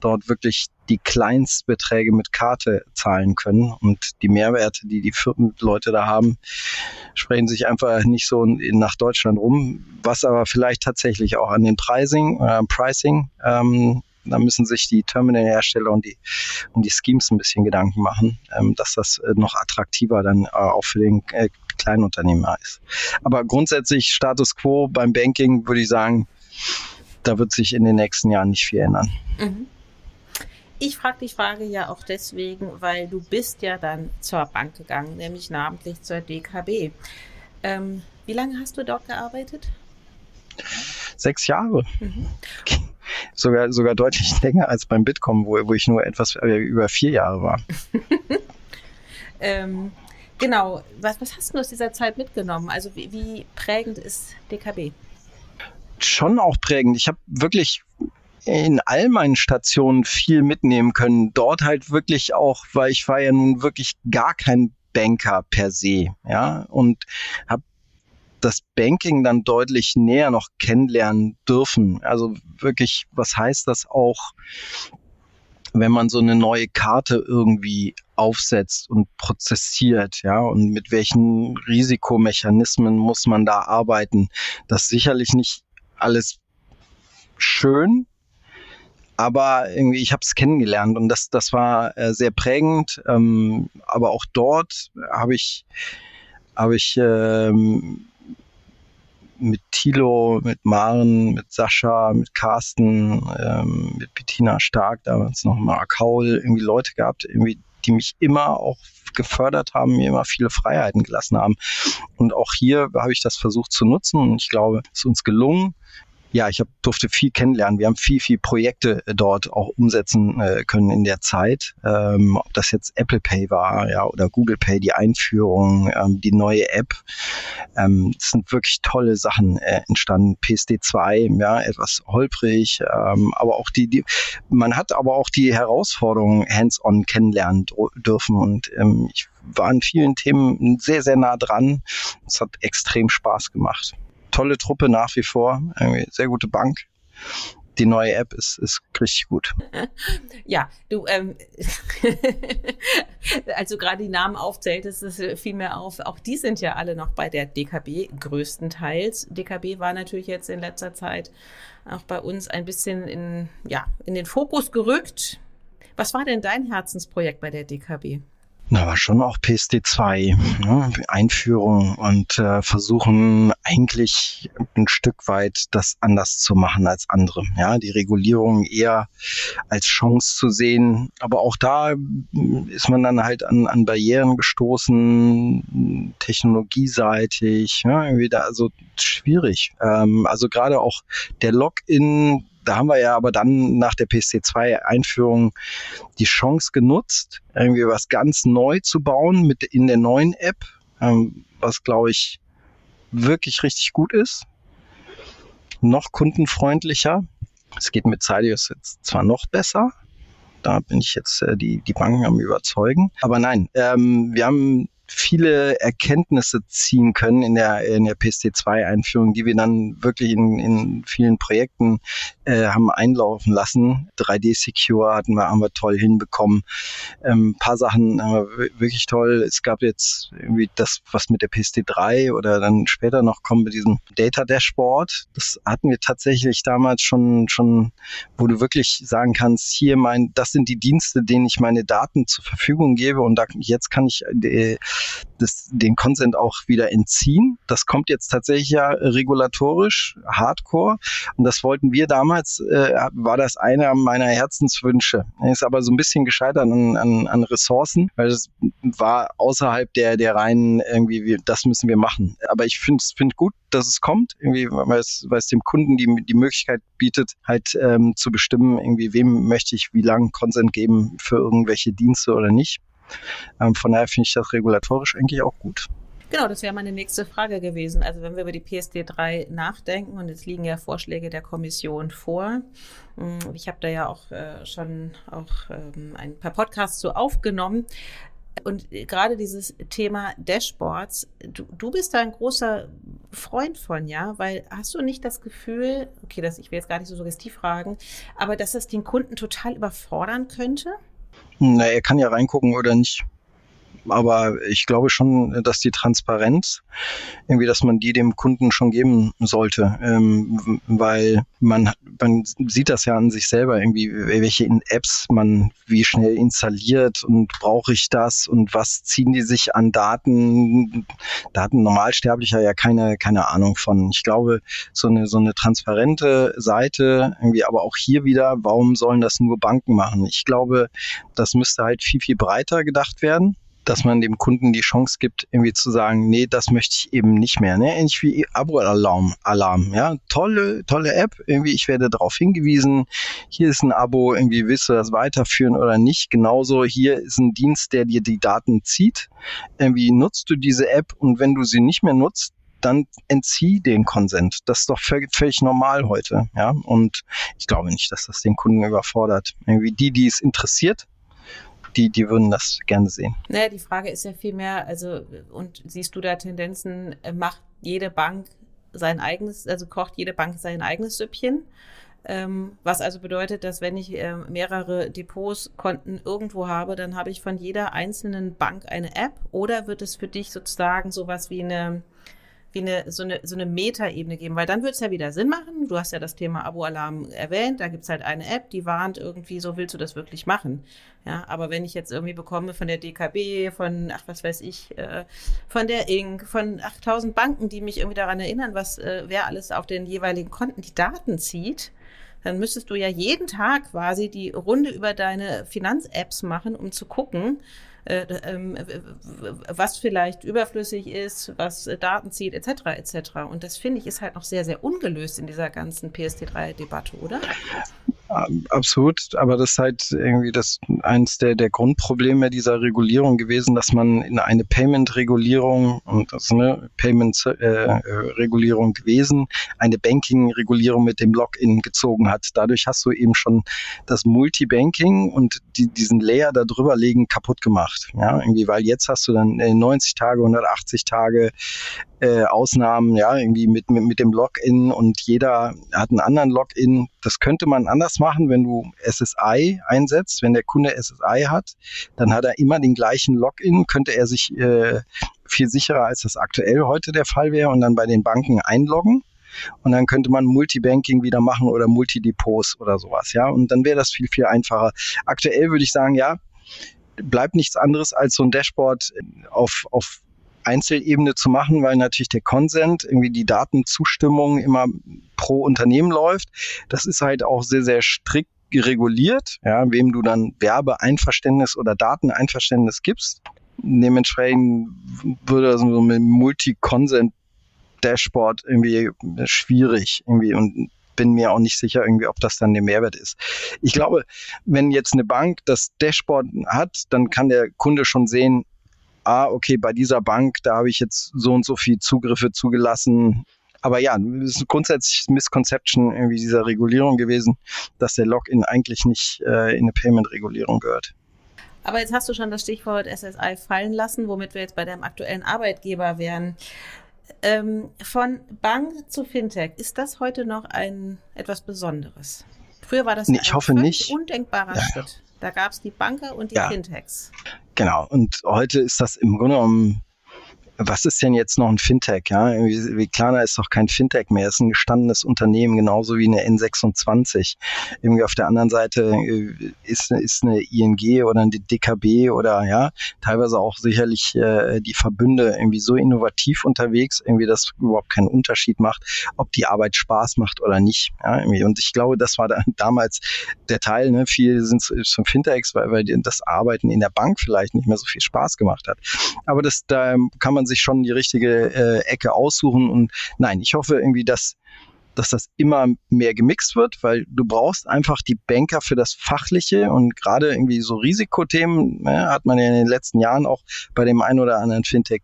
dort wirklich die Kleinstbeträge mit Karte zahlen können und die Mehrwerte, die die Leute da haben, sprechen sich einfach nicht so nach Deutschland rum, was aber vielleicht tatsächlich auch an den Pricing, äh, Pricing ähm, da müssen sich die Terminalhersteller und die, und die Schemes ein bisschen Gedanken machen, ähm, dass das äh, noch attraktiver dann äh, auch für den äh, Kleinunternehmer ist. Aber grundsätzlich Status quo beim Banking würde ich sagen, da wird sich in den nächsten Jahren nicht viel ändern. Mhm. Ich frage die Frage ja auch deswegen, weil du bist ja dann zur Bank gegangen, nämlich namentlich zur DKB. Ähm, wie lange hast du dort gearbeitet? Sechs Jahre. Mhm. Sogar, sogar deutlich länger als beim Bitkom, wo, wo ich nur etwas äh, über vier Jahre war. ähm, genau. Was, was hast du aus dieser Zeit mitgenommen? Also wie, wie prägend ist DKB? Schon auch prägend. Ich habe wirklich in all meinen Stationen viel mitnehmen können. Dort halt wirklich auch, weil ich war ja nun wirklich gar kein Banker per se, ja, und habe das Banking dann deutlich näher noch kennenlernen dürfen. Also wirklich, was heißt das auch, wenn man so eine neue Karte irgendwie aufsetzt und prozessiert, ja, und mit welchen Risikomechanismen muss man da arbeiten? Das ist sicherlich nicht alles schön, aber irgendwie ich habe es kennengelernt und das das war äh, sehr prägend. Ähm, aber auch dort habe ich habe ich ähm, mit Thilo, mit Maren, mit Sascha, mit Carsten, ähm, mit Bettina Stark, damals noch Mark Kaul, irgendwie Leute gehabt, irgendwie, die mich immer auch gefördert haben, mir immer viele Freiheiten gelassen haben. Und auch hier habe ich das versucht zu nutzen und ich glaube, es ist uns gelungen ja, ich hab, durfte viel kennenlernen. Wir haben viel, viel Projekte äh, dort auch umsetzen äh, können in der Zeit. Ähm, ob das jetzt Apple Pay war, ja, oder Google Pay, die Einführung, ähm, die neue App. Ähm, es sind wirklich tolle Sachen äh, entstanden. PSD2, ja, etwas holprig, ähm, aber auch die, die, man hat aber auch die Herausforderungen hands-on kennenlernen dürfen und ähm, ich war in vielen Themen sehr, sehr nah dran. Es hat extrem Spaß gemacht tolle Truppe nach wie vor, irgendwie sehr gute Bank. Die neue App ist, ist richtig gut. Ja, du, ähm, als du gerade die Namen aufzähltest, das fiel mir auf, auch die sind ja alle noch bei der DKB größtenteils. DKB war natürlich jetzt in letzter Zeit auch bei uns ein bisschen in, ja, in den Fokus gerückt. Was war denn dein Herzensprojekt bei der DKB? Na, aber schon auch PSD2, ne? Einführung und äh, versuchen eigentlich ein Stück weit das anders zu machen als andere. Ja, die Regulierung eher als Chance zu sehen. Aber auch da ist man dann halt an, an Barrieren gestoßen, technologieseitig, ja, irgendwie da, also schwierig. Ähm, also gerade auch der Login da haben wir ja aber dann nach der PSC2-Einführung die Chance genutzt, irgendwie was ganz neu zu bauen mit in der neuen App, ähm, was glaube ich wirklich richtig gut ist. Noch kundenfreundlicher. Es geht mit Sidious jetzt zwar noch besser, da bin ich jetzt äh, die, die Banken am überzeugen. Aber nein, ähm, wir haben viele Erkenntnisse ziehen können in der, in der PSD2-Einführung, die wir dann wirklich in, in vielen Projekten äh, haben einlaufen lassen. 3D-Secure hatten wir, haben wir toll hinbekommen. Ähm, paar Sachen haben wir wirklich toll. Es gab jetzt irgendwie das, was mit der PSD3 oder dann später noch kommt mit diesem Data Dashboard. Das hatten wir tatsächlich damals schon, schon, wo du wirklich sagen kannst, hier mein, das sind die Dienste, denen ich meine Daten zur Verfügung gebe und da, jetzt kann ich äh, das, den Consent auch wieder entziehen. Das kommt jetzt tatsächlich ja regulatorisch, hardcore. Und das wollten wir damals, äh, war das einer meiner Herzenswünsche. Ist aber so ein bisschen gescheitert an, an, an Ressourcen, weil es war außerhalb der, der reinen irgendwie, das müssen wir machen. Aber ich finde es find gut, dass es kommt, irgendwie, weil es, weil es dem Kunden die, die Möglichkeit bietet, halt ähm, zu bestimmen, irgendwie, wem möchte ich wie lange Consent geben für irgendwelche Dienste oder nicht. Ähm, von daher finde ich das regulatorisch eigentlich auch gut. Genau, das wäre meine nächste Frage gewesen. Also wenn wir über die PSD 3 nachdenken und es liegen ja Vorschläge der Kommission vor. Hm, ich habe da ja auch äh, schon auch ähm, ein paar Podcasts so aufgenommen. Und gerade dieses Thema Dashboards, du, du bist da ein großer Freund von, ja, weil hast du nicht das Gefühl, okay, das, ich will jetzt gar nicht so suggestiv fragen, aber dass das den Kunden total überfordern könnte? Na, er kann ja reingucken oder nicht aber ich glaube schon, dass die Transparenz irgendwie, dass man die dem Kunden schon geben sollte, ähm, weil man, man sieht das ja an sich selber irgendwie, welche Apps man wie schnell installiert und brauche ich das und was ziehen die sich an Daten. Da hat ein Normalsterblicher ja keine, keine Ahnung von. Ich glaube, so eine, so eine transparente Seite, irgendwie, aber auch hier wieder, warum sollen das nur Banken machen? Ich glaube, das müsste halt viel, viel breiter gedacht werden dass man dem Kunden die Chance gibt, irgendwie zu sagen, nee, das möchte ich eben nicht mehr. Ne? Ähnlich wie Abo-Alarm. Alarm, ja, tolle, tolle App. Irgendwie, ich werde darauf hingewiesen. Hier ist ein Abo. Irgendwie willst du das weiterführen oder nicht? Genauso hier ist ein Dienst, der dir die Daten zieht. Irgendwie nutzt du diese App und wenn du sie nicht mehr nutzt, dann entzieh den Konsent. Das ist doch völlig normal heute, ja. Und ich glaube nicht, dass das den Kunden überfordert. Irgendwie die, die es interessiert, die, die würden das gerne sehen. Naja, die Frage ist ja vielmehr, also, und siehst du da Tendenzen, äh, macht jede Bank sein eigenes, also kocht jede Bank sein eigenes Süppchen? Ähm, was also bedeutet, dass wenn ich äh, mehrere Depotskonten irgendwo habe, dann habe ich von jeder einzelnen Bank eine App oder wird es für dich sozusagen sowas wie eine wie eine, so eine, so eine Metaebene geben, weil dann wird es ja wieder Sinn machen. Du hast ja das Thema Abo-Alarm erwähnt, da gibt es halt eine App, die warnt irgendwie, so willst du das wirklich machen. Ja, aber wenn ich jetzt irgendwie bekomme von der DKB, von, ach, was weiß ich, äh, von der Inc., von 8000 Banken, die mich irgendwie daran erinnern, was, äh, wer alles auf den jeweiligen Konten die Daten zieht, dann müsstest du ja jeden Tag quasi die Runde über deine Finanz-Apps machen, um zu gucken, was vielleicht überflüssig ist, was Daten zieht, etc. etc. Und das finde ich ist halt noch sehr, sehr ungelöst in dieser ganzen PSD3-Debatte, oder? Absolut, aber das ist halt irgendwie das eins der, der Grundprobleme dieser Regulierung gewesen, dass man in eine Payment-Regulierung und das ist eine Payment-Regulierung äh, gewesen, eine Banking-Regulierung mit dem Login gezogen hat. Dadurch hast du eben schon das Multibanking und die, diesen Layer da drüber legen kaputt gemacht. Ja, irgendwie, weil jetzt hast du dann 90 äh, Tage, 180 Tage äh, Ausnahmen, ja, irgendwie mit, mit, mit dem Login und jeder hat einen anderen Login. Das könnte man anders machen, wenn du SSI einsetzt. Wenn der Kunde SSI hat, dann hat er immer den gleichen Login, könnte er sich äh, viel sicherer als das aktuell heute der Fall wäre und dann bei den Banken einloggen. Und dann könnte man Multibanking wieder machen oder Multidepots oder sowas, ja. Und dann wäre das viel, viel einfacher. Aktuell würde ich sagen, ja, bleibt nichts anderes als so ein Dashboard auf, auf Einzelebene zu machen, weil natürlich der Consent, irgendwie die Datenzustimmung immer pro Unternehmen läuft. Das ist halt auch sehr, sehr strikt reguliert, ja, wem du dann Werbeeinverständnis oder Dateneinverständnis gibst. Dementsprechend würde das so mit Multi-Consent Dashboard irgendwie schwierig irgendwie und bin mir auch nicht sicher irgendwie, ob das dann der Mehrwert ist. Ich glaube, wenn jetzt eine Bank das Dashboard hat, dann kann der Kunde schon sehen, ah, okay, bei dieser Bank, da habe ich jetzt so und so viel Zugriffe zugelassen. Aber ja, es ist grundsätzlich Misconception irgendwie dieser Regulierung gewesen, dass der Login eigentlich nicht äh, in eine Payment-Regulierung gehört. Aber jetzt hast du schon das Stichwort SSI fallen lassen, womit wir jetzt bei deinem aktuellen Arbeitgeber wären. Ähm, von Bank zu Fintech, ist das heute noch ein etwas Besonderes? Früher war das nee, ich hoffe nicht. undenkbarer ja. Schritt. Da gab es die Banker und die ja. Fintechs. Genau. Und heute ist das im Grunde genommen was ist denn jetzt noch ein Fintech? Ja, wie Klarna ist doch kein Fintech mehr, ist ein gestandenes Unternehmen, genauso wie eine N26. Irgendwie auf der anderen Seite äh, ist, ist eine ING oder eine DKB oder ja, teilweise auch sicherlich äh, die Verbünde irgendwie so innovativ unterwegs, irgendwie, dass überhaupt keinen Unterschied macht, ob die Arbeit Spaß macht oder nicht. Ja, irgendwie. Und ich glaube, das war da, damals der Teil, ne? Viele sind zum Fintechs, weil, weil das Arbeiten in der Bank vielleicht nicht mehr so viel Spaß gemacht hat. Aber das, da kann man sich schon die richtige äh, Ecke aussuchen. Und nein, ich hoffe irgendwie, dass dass das immer mehr gemixt wird, weil du brauchst einfach die Banker für das Fachliche und gerade irgendwie so Risikothemen ne, hat man ja in den letzten Jahren auch bei dem einen oder anderen Fintech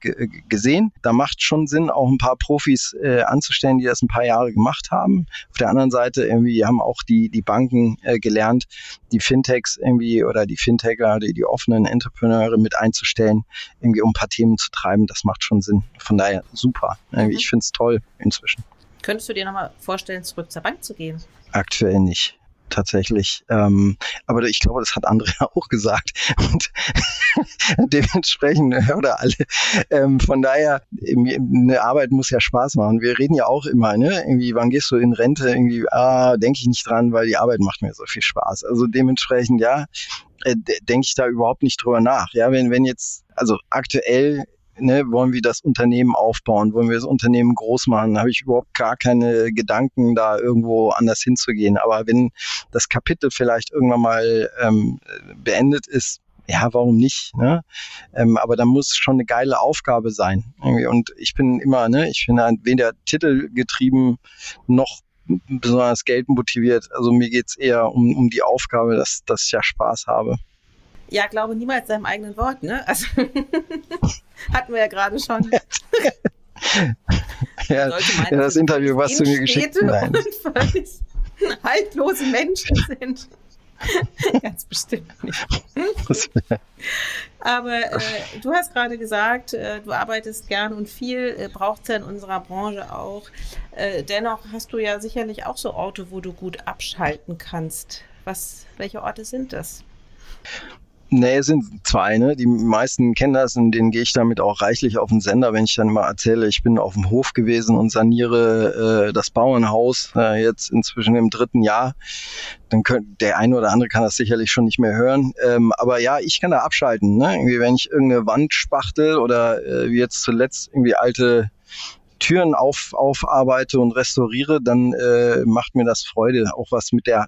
gesehen. Da macht schon Sinn, auch ein paar Profis äh, anzustellen, die das ein paar Jahre gemacht haben. Auf der anderen Seite irgendwie haben auch die, die Banken äh, gelernt, die Fintechs irgendwie oder die Fintecher, die, die offenen Entrepreneure mit einzustellen, irgendwie um ein paar Themen zu treiben. Das macht schon Sinn. Von daher super. Mhm. Ich finde es toll inzwischen. Könntest du dir nochmal vorstellen, zurück zur Bank zu gehen? Aktuell nicht tatsächlich. Ähm, aber ich glaube, das hat andere auch gesagt. Und dementsprechend, oder alle. Ähm, von daher, eine Arbeit muss ja Spaß machen. Wir reden ja auch immer, ne? Irgendwie, wann gehst du in Rente? Irgendwie, ah, denke ich nicht dran, weil die Arbeit macht mir so viel Spaß. Also dementsprechend, ja, äh, denke ich da überhaupt nicht drüber nach. Ja, wenn, wenn jetzt, also aktuell ne, wollen wir das Unternehmen aufbauen, wollen wir das Unternehmen groß machen, habe ich überhaupt gar keine Gedanken, da irgendwo anders hinzugehen. Aber wenn das Kapitel vielleicht irgendwann mal ähm, beendet ist, ja, warum nicht? Ne? Ähm, aber da muss schon eine geile Aufgabe sein. Irgendwie. Und ich bin immer, ne, ich bin weder Titel getrieben noch besonders Geld motiviert. Also mir geht's eher um, um die Aufgabe, dass, dass ich ja Spaß habe. Ja, glaube niemals seinem eigenen Wort, ne? Also hatten wir ja gerade schon. ja, meinen, ja, das Interview, was du mir geschickt hast. haltlose Menschen sind. Ganz bestimmt nicht. Aber äh, du hast gerade gesagt, äh, du arbeitest gern und viel, äh, braucht es ja in unserer Branche auch. Äh, dennoch hast du ja sicherlich auch so Orte, wo du gut abschalten kannst. Was, welche Orte sind das? Nee, es sind zwei, ne? Die meisten kennen das und denen gehe ich damit auch reichlich auf den Sender, wenn ich dann mal erzähle, ich bin auf dem Hof gewesen und saniere äh, das Bauernhaus äh, jetzt inzwischen im dritten Jahr. Dann könnt, der eine oder andere kann das sicherlich schon nicht mehr hören. Ähm, aber ja, ich kann da abschalten, ne? Irgendwie, wenn ich irgendeine Wand spachtel oder äh, wie jetzt zuletzt irgendwie alte Türen auf, aufarbeite und restauriere, dann äh, macht mir das Freude, auch was mit der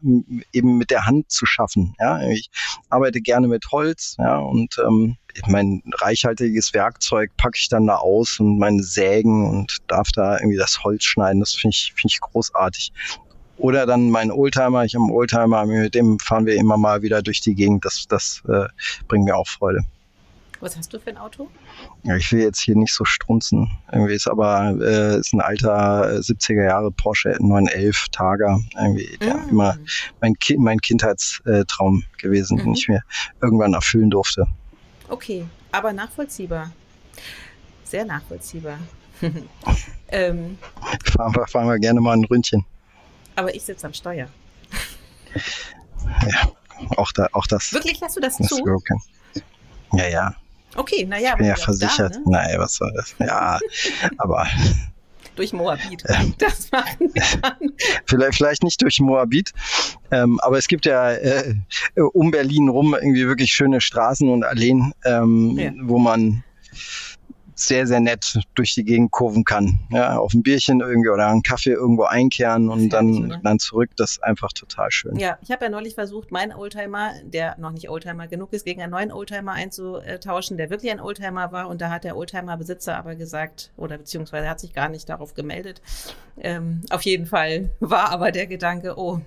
eben mit der Hand zu schaffen. Ja, ich arbeite gerne mit Holz, ja, und ähm, mein reichhaltiges Werkzeug packe ich dann da aus und meine Sägen und darf da irgendwie das Holz schneiden. Das finde ich, finde ich großartig. Oder dann mein Oldtimer, ich habe einen Oldtimer, mit dem fahren wir immer mal wieder durch die Gegend. Das, das äh, bringt mir auch Freude. Was hast du für ein Auto? Ja, ich will jetzt hier nicht so strunzen. Irgendwie ist aber äh, ist ein alter 70er äh, Jahre Porsche 911 Targa. Irgendwie der mm. immer mein, Ki mein Kindheitstraum gewesen, mhm. den ich mir irgendwann erfüllen durfte. Okay, aber nachvollziehbar. Sehr nachvollziehbar. ähm, fahren, wir, fahren wir gerne mal ein Ründchen. Aber ich sitze am Steuer. ja, auch, da, auch das. Wirklich, lässt du das, das zu? Ja, ja. Okay, naja. Ich bin ja versichert. Da, ne? Nein, was soll das? Ja, aber. Durch Moabit. Ähm, das machen wir dann. Vielleicht, vielleicht nicht durch Moabit, ähm, aber es gibt ja äh, um Berlin rum irgendwie wirklich schöne Straßen und Alleen, ähm, ja. wo man sehr, sehr nett durch die Gegend kurven kann. Ja, auf ein Bierchen irgendwie oder einen Kaffee irgendwo einkehren und dann, dann zurück. Das ist einfach total schön. Ja, ich habe ja neulich versucht, meinen Oldtimer, der noch nicht Oldtimer genug ist, gegen einen neuen Oldtimer einzutauschen, der wirklich ein Oldtimer war. Und da hat der Oldtimer-Besitzer aber gesagt, oder beziehungsweise hat sich gar nicht darauf gemeldet. Ähm, auf jeden Fall war aber der Gedanke, oh,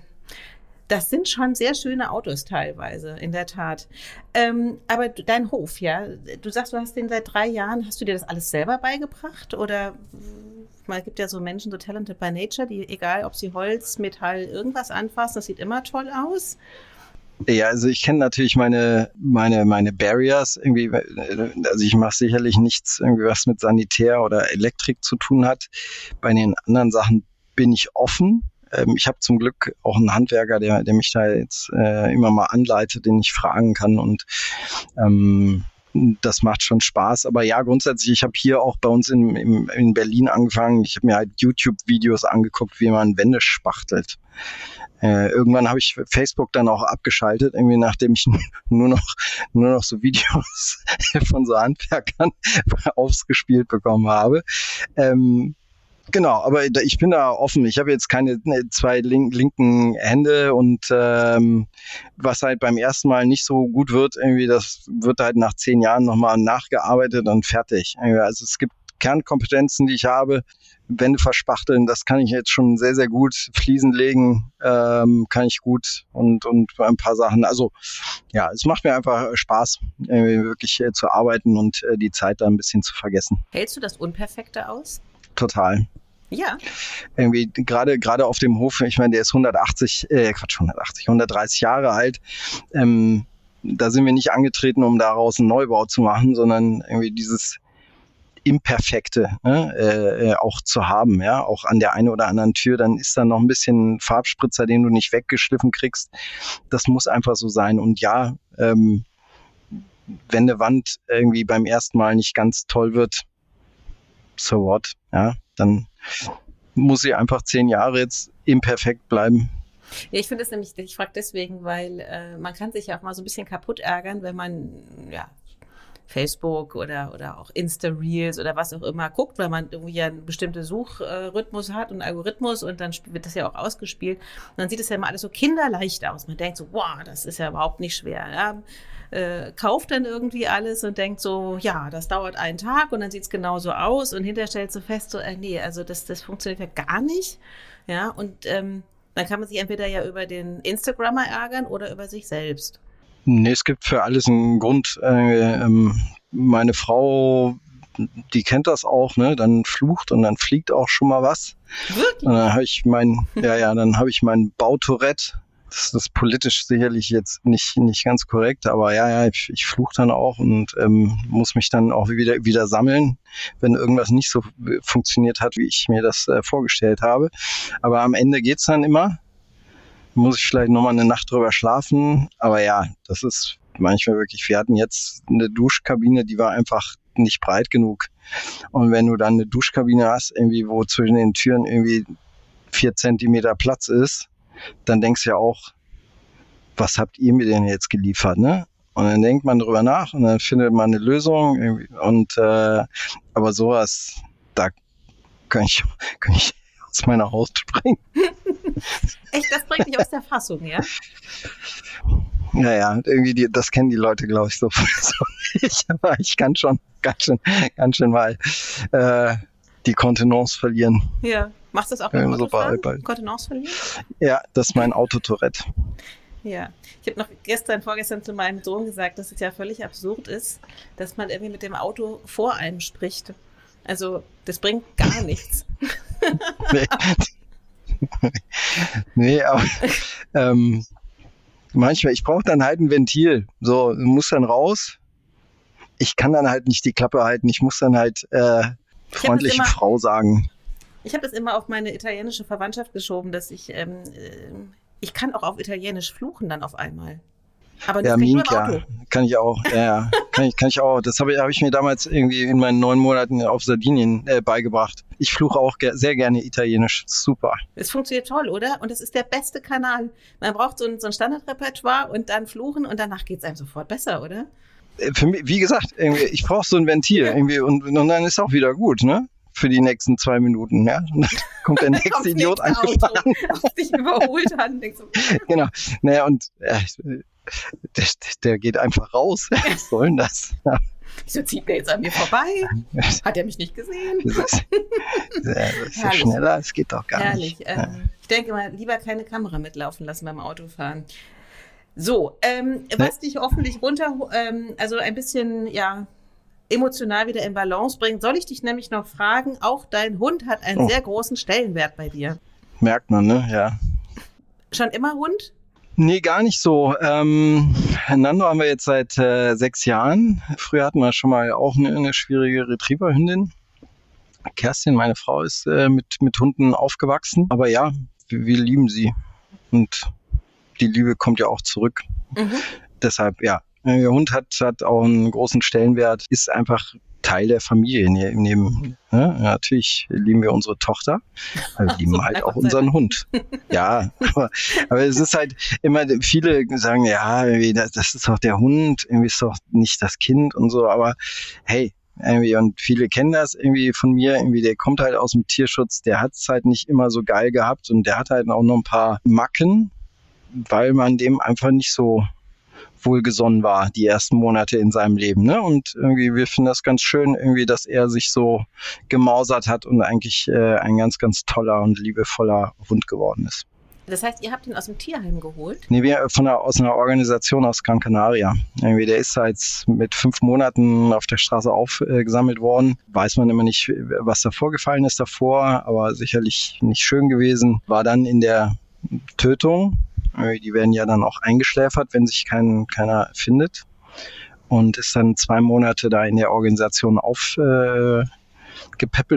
das sind schon sehr schöne Autos teilweise, in der Tat. Ähm, aber dein Hof, ja, du sagst, du hast den seit drei Jahren. Hast du dir das alles selber beigebracht? Oder man gibt ja so Menschen, so talented by nature, die, egal ob sie Holz, Metall, irgendwas anfassen, das sieht immer toll aus. Ja, also ich kenne natürlich meine, meine, meine Barriers irgendwie, also ich mache sicherlich nichts irgendwie was mit Sanitär oder Elektrik zu tun hat. Bei den anderen Sachen bin ich offen ähm, ich habe zum Glück auch einen Handwerker, der, der mich da jetzt äh, immer mal anleitet, den ich fragen kann und ähm, das macht schon Spaß. Aber ja, grundsätzlich, ich habe hier auch bei uns in, in, in Berlin angefangen. Ich habe mir halt YouTube-Videos angeguckt, wie man Wände spachtelt. Äh, irgendwann habe ich Facebook dann auch abgeschaltet, irgendwie nachdem ich nur noch nur noch so Videos von so Handwerkern aufgespielt bekommen habe. Ähm, Genau, aber ich bin da offen. Ich habe jetzt keine ne, zwei link linken Hände und ähm, was halt beim ersten Mal nicht so gut wird, irgendwie, das wird halt nach zehn Jahren nochmal nachgearbeitet und fertig. Also es gibt Kernkompetenzen, die ich habe. Wände verspachteln, das kann ich jetzt schon sehr, sehr gut. Fliesen legen ähm, kann ich gut und, und ein paar Sachen. Also ja, es macht mir einfach Spaß, wirklich äh, zu arbeiten und äh, die Zeit da ein bisschen zu vergessen. Hältst du das Unperfekte aus? Total. Ja. Irgendwie gerade gerade auf dem Hof, ich meine, der ist 180, äh, Quatsch, 180, 130 Jahre alt. Ähm, da sind wir nicht angetreten, um daraus einen Neubau zu machen, sondern irgendwie dieses Imperfekte ne, äh, äh, auch zu haben, ja, auch an der einen oder anderen Tür, dann ist da noch ein bisschen Farbspritzer, den du nicht weggeschliffen kriegst. Das muss einfach so sein. Und ja, ähm, wenn eine Wand irgendwie beim ersten Mal nicht ganz toll wird, so what, ja, dann muss sie einfach zehn Jahre jetzt imperfekt bleiben. Ja, ich finde es nämlich, ich frage deswegen, weil äh, man kann sich ja auch mal so ein bisschen kaputt ärgern, wenn man ja Facebook oder, oder auch Insta-Reels oder was auch immer guckt, weil man irgendwie ja einen bestimmten Suchrhythmus hat und Algorithmus und dann wird das ja auch ausgespielt. Und dann sieht es ja immer alles so kinderleicht aus. Man denkt so, wow, das ist ja überhaupt nicht schwer. Ja? Äh, kauft dann irgendwie alles und denkt so, ja, das dauert einen Tag und dann sieht es genauso aus und hinterher stellt so fest, so, äh, nee, also das, das funktioniert ja gar nicht. Ja, und ähm, dann kann man sich entweder ja über den Instagrammer ärgern oder über sich selbst. Nee, es gibt für alles einen Grund. Äh, ähm, meine Frau, die kennt das auch, ne? Dann flucht und dann fliegt auch schon mal was. Wirklich? Und dann habe ich mein, ja, ja, dann habe ich mein Bautourette. Das ist politisch sicherlich jetzt nicht, nicht ganz korrekt, aber ja, ja, ich, ich fluche dann auch und ähm, muss mich dann auch wieder, wieder sammeln, wenn irgendwas nicht so funktioniert hat, wie ich mir das äh, vorgestellt habe. Aber am Ende geht's dann immer muss ich vielleicht nochmal eine Nacht drüber schlafen. Aber ja, das ist manchmal wirklich, wir hatten jetzt eine Duschkabine, die war einfach nicht breit genug. Und wenn du dann eine Duschkabine hast, irgendwie, wo zwischen den Türen irgendwie vier Zentimeter Platz ist, dann denkst du ja auch, was habt ihr mir denn jetzt geliefert, ne? Und dann denkt man drüber nach und dann findet man eine Lösung. Und äh, aber sowas, da kann ich, kann ich aus meiner Haut springen. Echt, das bringt dich aus der Fassung, ja? Ja, ja, irgendwie, die, das kennen die Leute, glaube ich, so, so nicht. Aber ich kann schon ganz schön, ganz schön mal äh, die Kontenance verlieren. Ja, machst du das auch beim Autofahren? So Kontenance verlieren? Ja, das ist mein Autotourette. Ja, ich habe noch gestern, vorgestern zu meinem Sohn gesagt, dass es ja völlig absurd ist, dass man irgendwie mit dem Auto vor einem spricht. Also, das bringt gar nichts. nee. nee, aber ähm, manchmal, ich brauche dann halt ein Ventil. So, muss dann raus. Ich kann dann halt nicht die Klappe halten. Ich muss dann halt äh, freundliche immer, Frau sagen. Ich habe das immer auf meine italienische Verwandtschaft geschoben, dass ich, ähm, äh, ich kann auch auf Italienisch fluchen dann auf einmal. Aber ja, Minka kann ich auch. Ja, ja. kann ich, kann ich auch. Das habe ich, hab ich mir damals irgendwie in meinen neun Monaten auf Sardinien äh, beigebracht. Ich fluche auch ge sehr gerne Italienisch. Super. Es funktioniert toll, oder? Und es ist der beste Kanal. Man braucht so ein, so ein Standardrepertoire und dann fluchen und danach geht es einem sofort besser, oder? Äh, für mich, wie gesagt, irgendwie, ich brauche so ein Ventil irgendwie und, und dann ist auch wieder gut, ne? Für die nächsten zwei Minuten. Ja? Und dann kommt der nächste Idiot angefahren. Auf dich überholt hat und so, genau. Naja, und äh, der, der geht einfach raus. Was soll denn das? Ja. Wieso zieht der jetzt an mir vorbei? Hat er mich nicht gesehen? Das ist, das ist ja schneller, es geht doch gar Herrlich. nicht. Ähm, ich denke mal, lieber keine Kamera mitlaufen lassen beim Autofahren. So, ähm, was dich hoffentlich runter, ähm, also ein bisschen, ja, emotional wieder in Balance bringt, soll ich dich nämlich noch fragen, auch dein Hund hat einen oh. sehr großen Stellenwert bei dir. Merkt man, ne? Ja. Schon immer Hund? Nee, gar nicht so. Ähm, Nando haben wir jetzt seit äh, sechs Jahren. Früher hatten wir schon mal auch eine, eine schwierige Retrieverhündin. Kerstin, meine Frau, ist äh, mit, mit Hunden aufgewachsen. Aber ja, wir, wir lieben sie. Und die Liebe kommt ja auch zurück. Mhm. Deshalb, ja, Der Hund hat, hat auch einen großen Stellenwert, ist einfach Teil der Familie. Ne, neben, ne? Natürlich lieben wir unsere Tochter, aber wir lieben halt auch unseren Hund. Ja, aber, aber es ist halt immer, viele sagen, ja, das, das ist doch der Hund, irgendwie ist doch nicht das Kind und so, aber hey, irgendwie, und viele kennen das irgendwie von mir, irgendwie, der kommt halt aus dem Tierschutz, der hat es halt nicht immer so geil gehabt und der hat halt auch noch ein paar Macken, weil man dem einfach nicht so wohlgesonnen war, die ersten Monate in seinem Leben. Ne? Und irgendwie, wir finden das ganz schön, irgendwie, dass er sich so gemausert hat und eigentlich äh, ein ganz, ganz toller und liebevoller Hund geworden ist. Das heißt, ihr habt ihn aus dem Tierheim geholt? Nee, wir von der, aus einer Organisation aus Gran Canaria. Irgendwie, der ist halt mit fünf Monaten auf der Straße aufgesammelt worden. Weiß man immer nicht, was da vorgefallen ist davor, aber sicherlich nicht schön gewesen. War dann in der Tötung äh, die werden ja dann auch eingeschläfert, wenn sich kein, keiner findet. Und ist dann zwei Monate da in der Organisation aufgepäppelt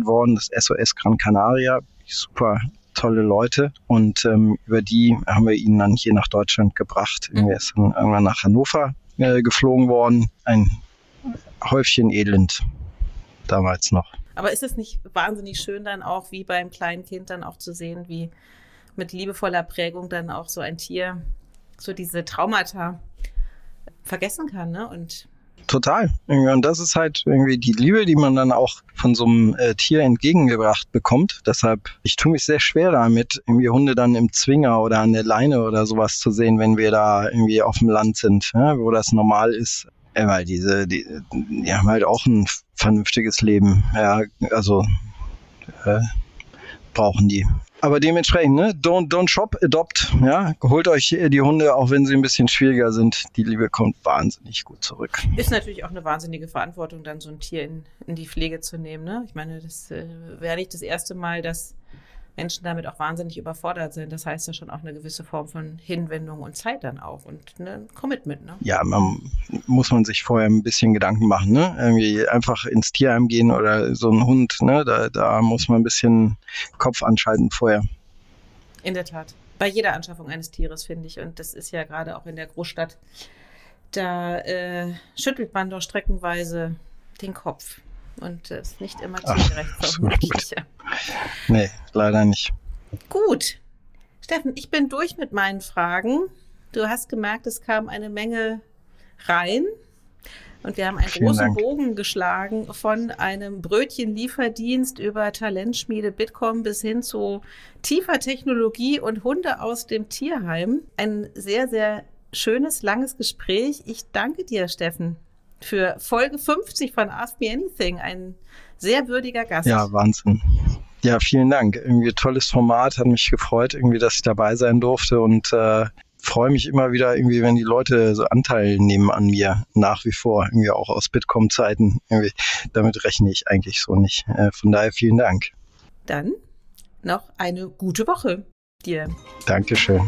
äh, worden, das SOS Gran Canaria. Super tolle Leute. Und ähm, über die haben wir ihn dann hier nach Deutschland gebracht. Mhm. Er ist dann irgendwann nach Hannover äh, geflogen worden. Ein Häufchen Elend damals noch. Aber ist es nicht wahnsinnig schön dann auch, wie beim kleinen Kind dann auch zu sehen, wie mit liebevoller Prägung dann auch so ein Tier so diese Traumata vergessen kann, ne? Und Total. Und das ist halt irgendwie die Liebe, die man dann auch von so einem äh, Tier entgegengebracht bekommt. Deshalb, ich tue mich sehr schwer damit, irgendwie Hunde dann im Zwinger oder an der Leine oder sowas zu sehen, wenn wir da irgendwie auf dem Land sind, ja, wo das normal ist. Ja, weil diese, die, die haben halt auch ein vernünftiges Leben. Ja, also äh, brauchen die. Aber dementsprechend, ne, don't, don't shop, adopt. Ja, holt euch die Hunde, auch wenn sie ein bisschen schwieriger sind. Die Liebe kommt wahnsinnig gut zurück. Ist natürlich auch eine wahnsinnige Verantwortung, dann so ein Tier in, in die Pflege zu nehmen. Ne? Ich meine, das äh, wäre nicht das erste Mal, dass Menschen damit auch wahnsinnig überfordert sind. Das heißt ja schon auch eine gewisse Form von Hinwendung und Zeit dann auch und ein Commitment. Ne? Ja, man muss man sich vorher ein bisschen Gedanken machen. Ne? Irgendwie einfach ins Tierheim gehen oder so ein Hund, ne? da, da muss man ein bisschen Kopf anschalten vorher. In der Tat. Bei jeder Anschaffung eines Tieres, finde ich. Und das ist ja gerade auch in der Großstadt. Da äh, schüttelt man doch streckenweise den Kopf und ist nicht immer tiergerecht vermutlich. Nee, leider nicht. Gut. Steffen, ich bin durch mit meinen Fragen. Du hast gemerkt, es kam eine Menge rein. Und wir haben einen Vielen großen Dank. Bogen geschlagen von einem Brötchenlieferdienst über Talentschmiede Bitkom bis hin zu tiefer Technologie und Hunde aus dem Tierheim. Ein sehr, sehr schönes, langes Gespräch. Ich danke dir, Steffen für Folge 50 von Ask Me Anything. Ein sehr würdiger Gast. Ja, Wahnsinn. Ja, vielen Dank. Irgendwie tolles Format, hat mich gefreut, irgendwie, dass ich dabei sein durfte und äh, freue mich immer wieder irgendwie, wenn die Leute so Anteil nehmen an mir, nach wie vor, irgendwie auch aus Bitkom-Zeiten. Damit rechne ich eigentlich so nicht. Äh, von daher vielen Dank. Dann noch eine gute Woche dir. Dankeschön.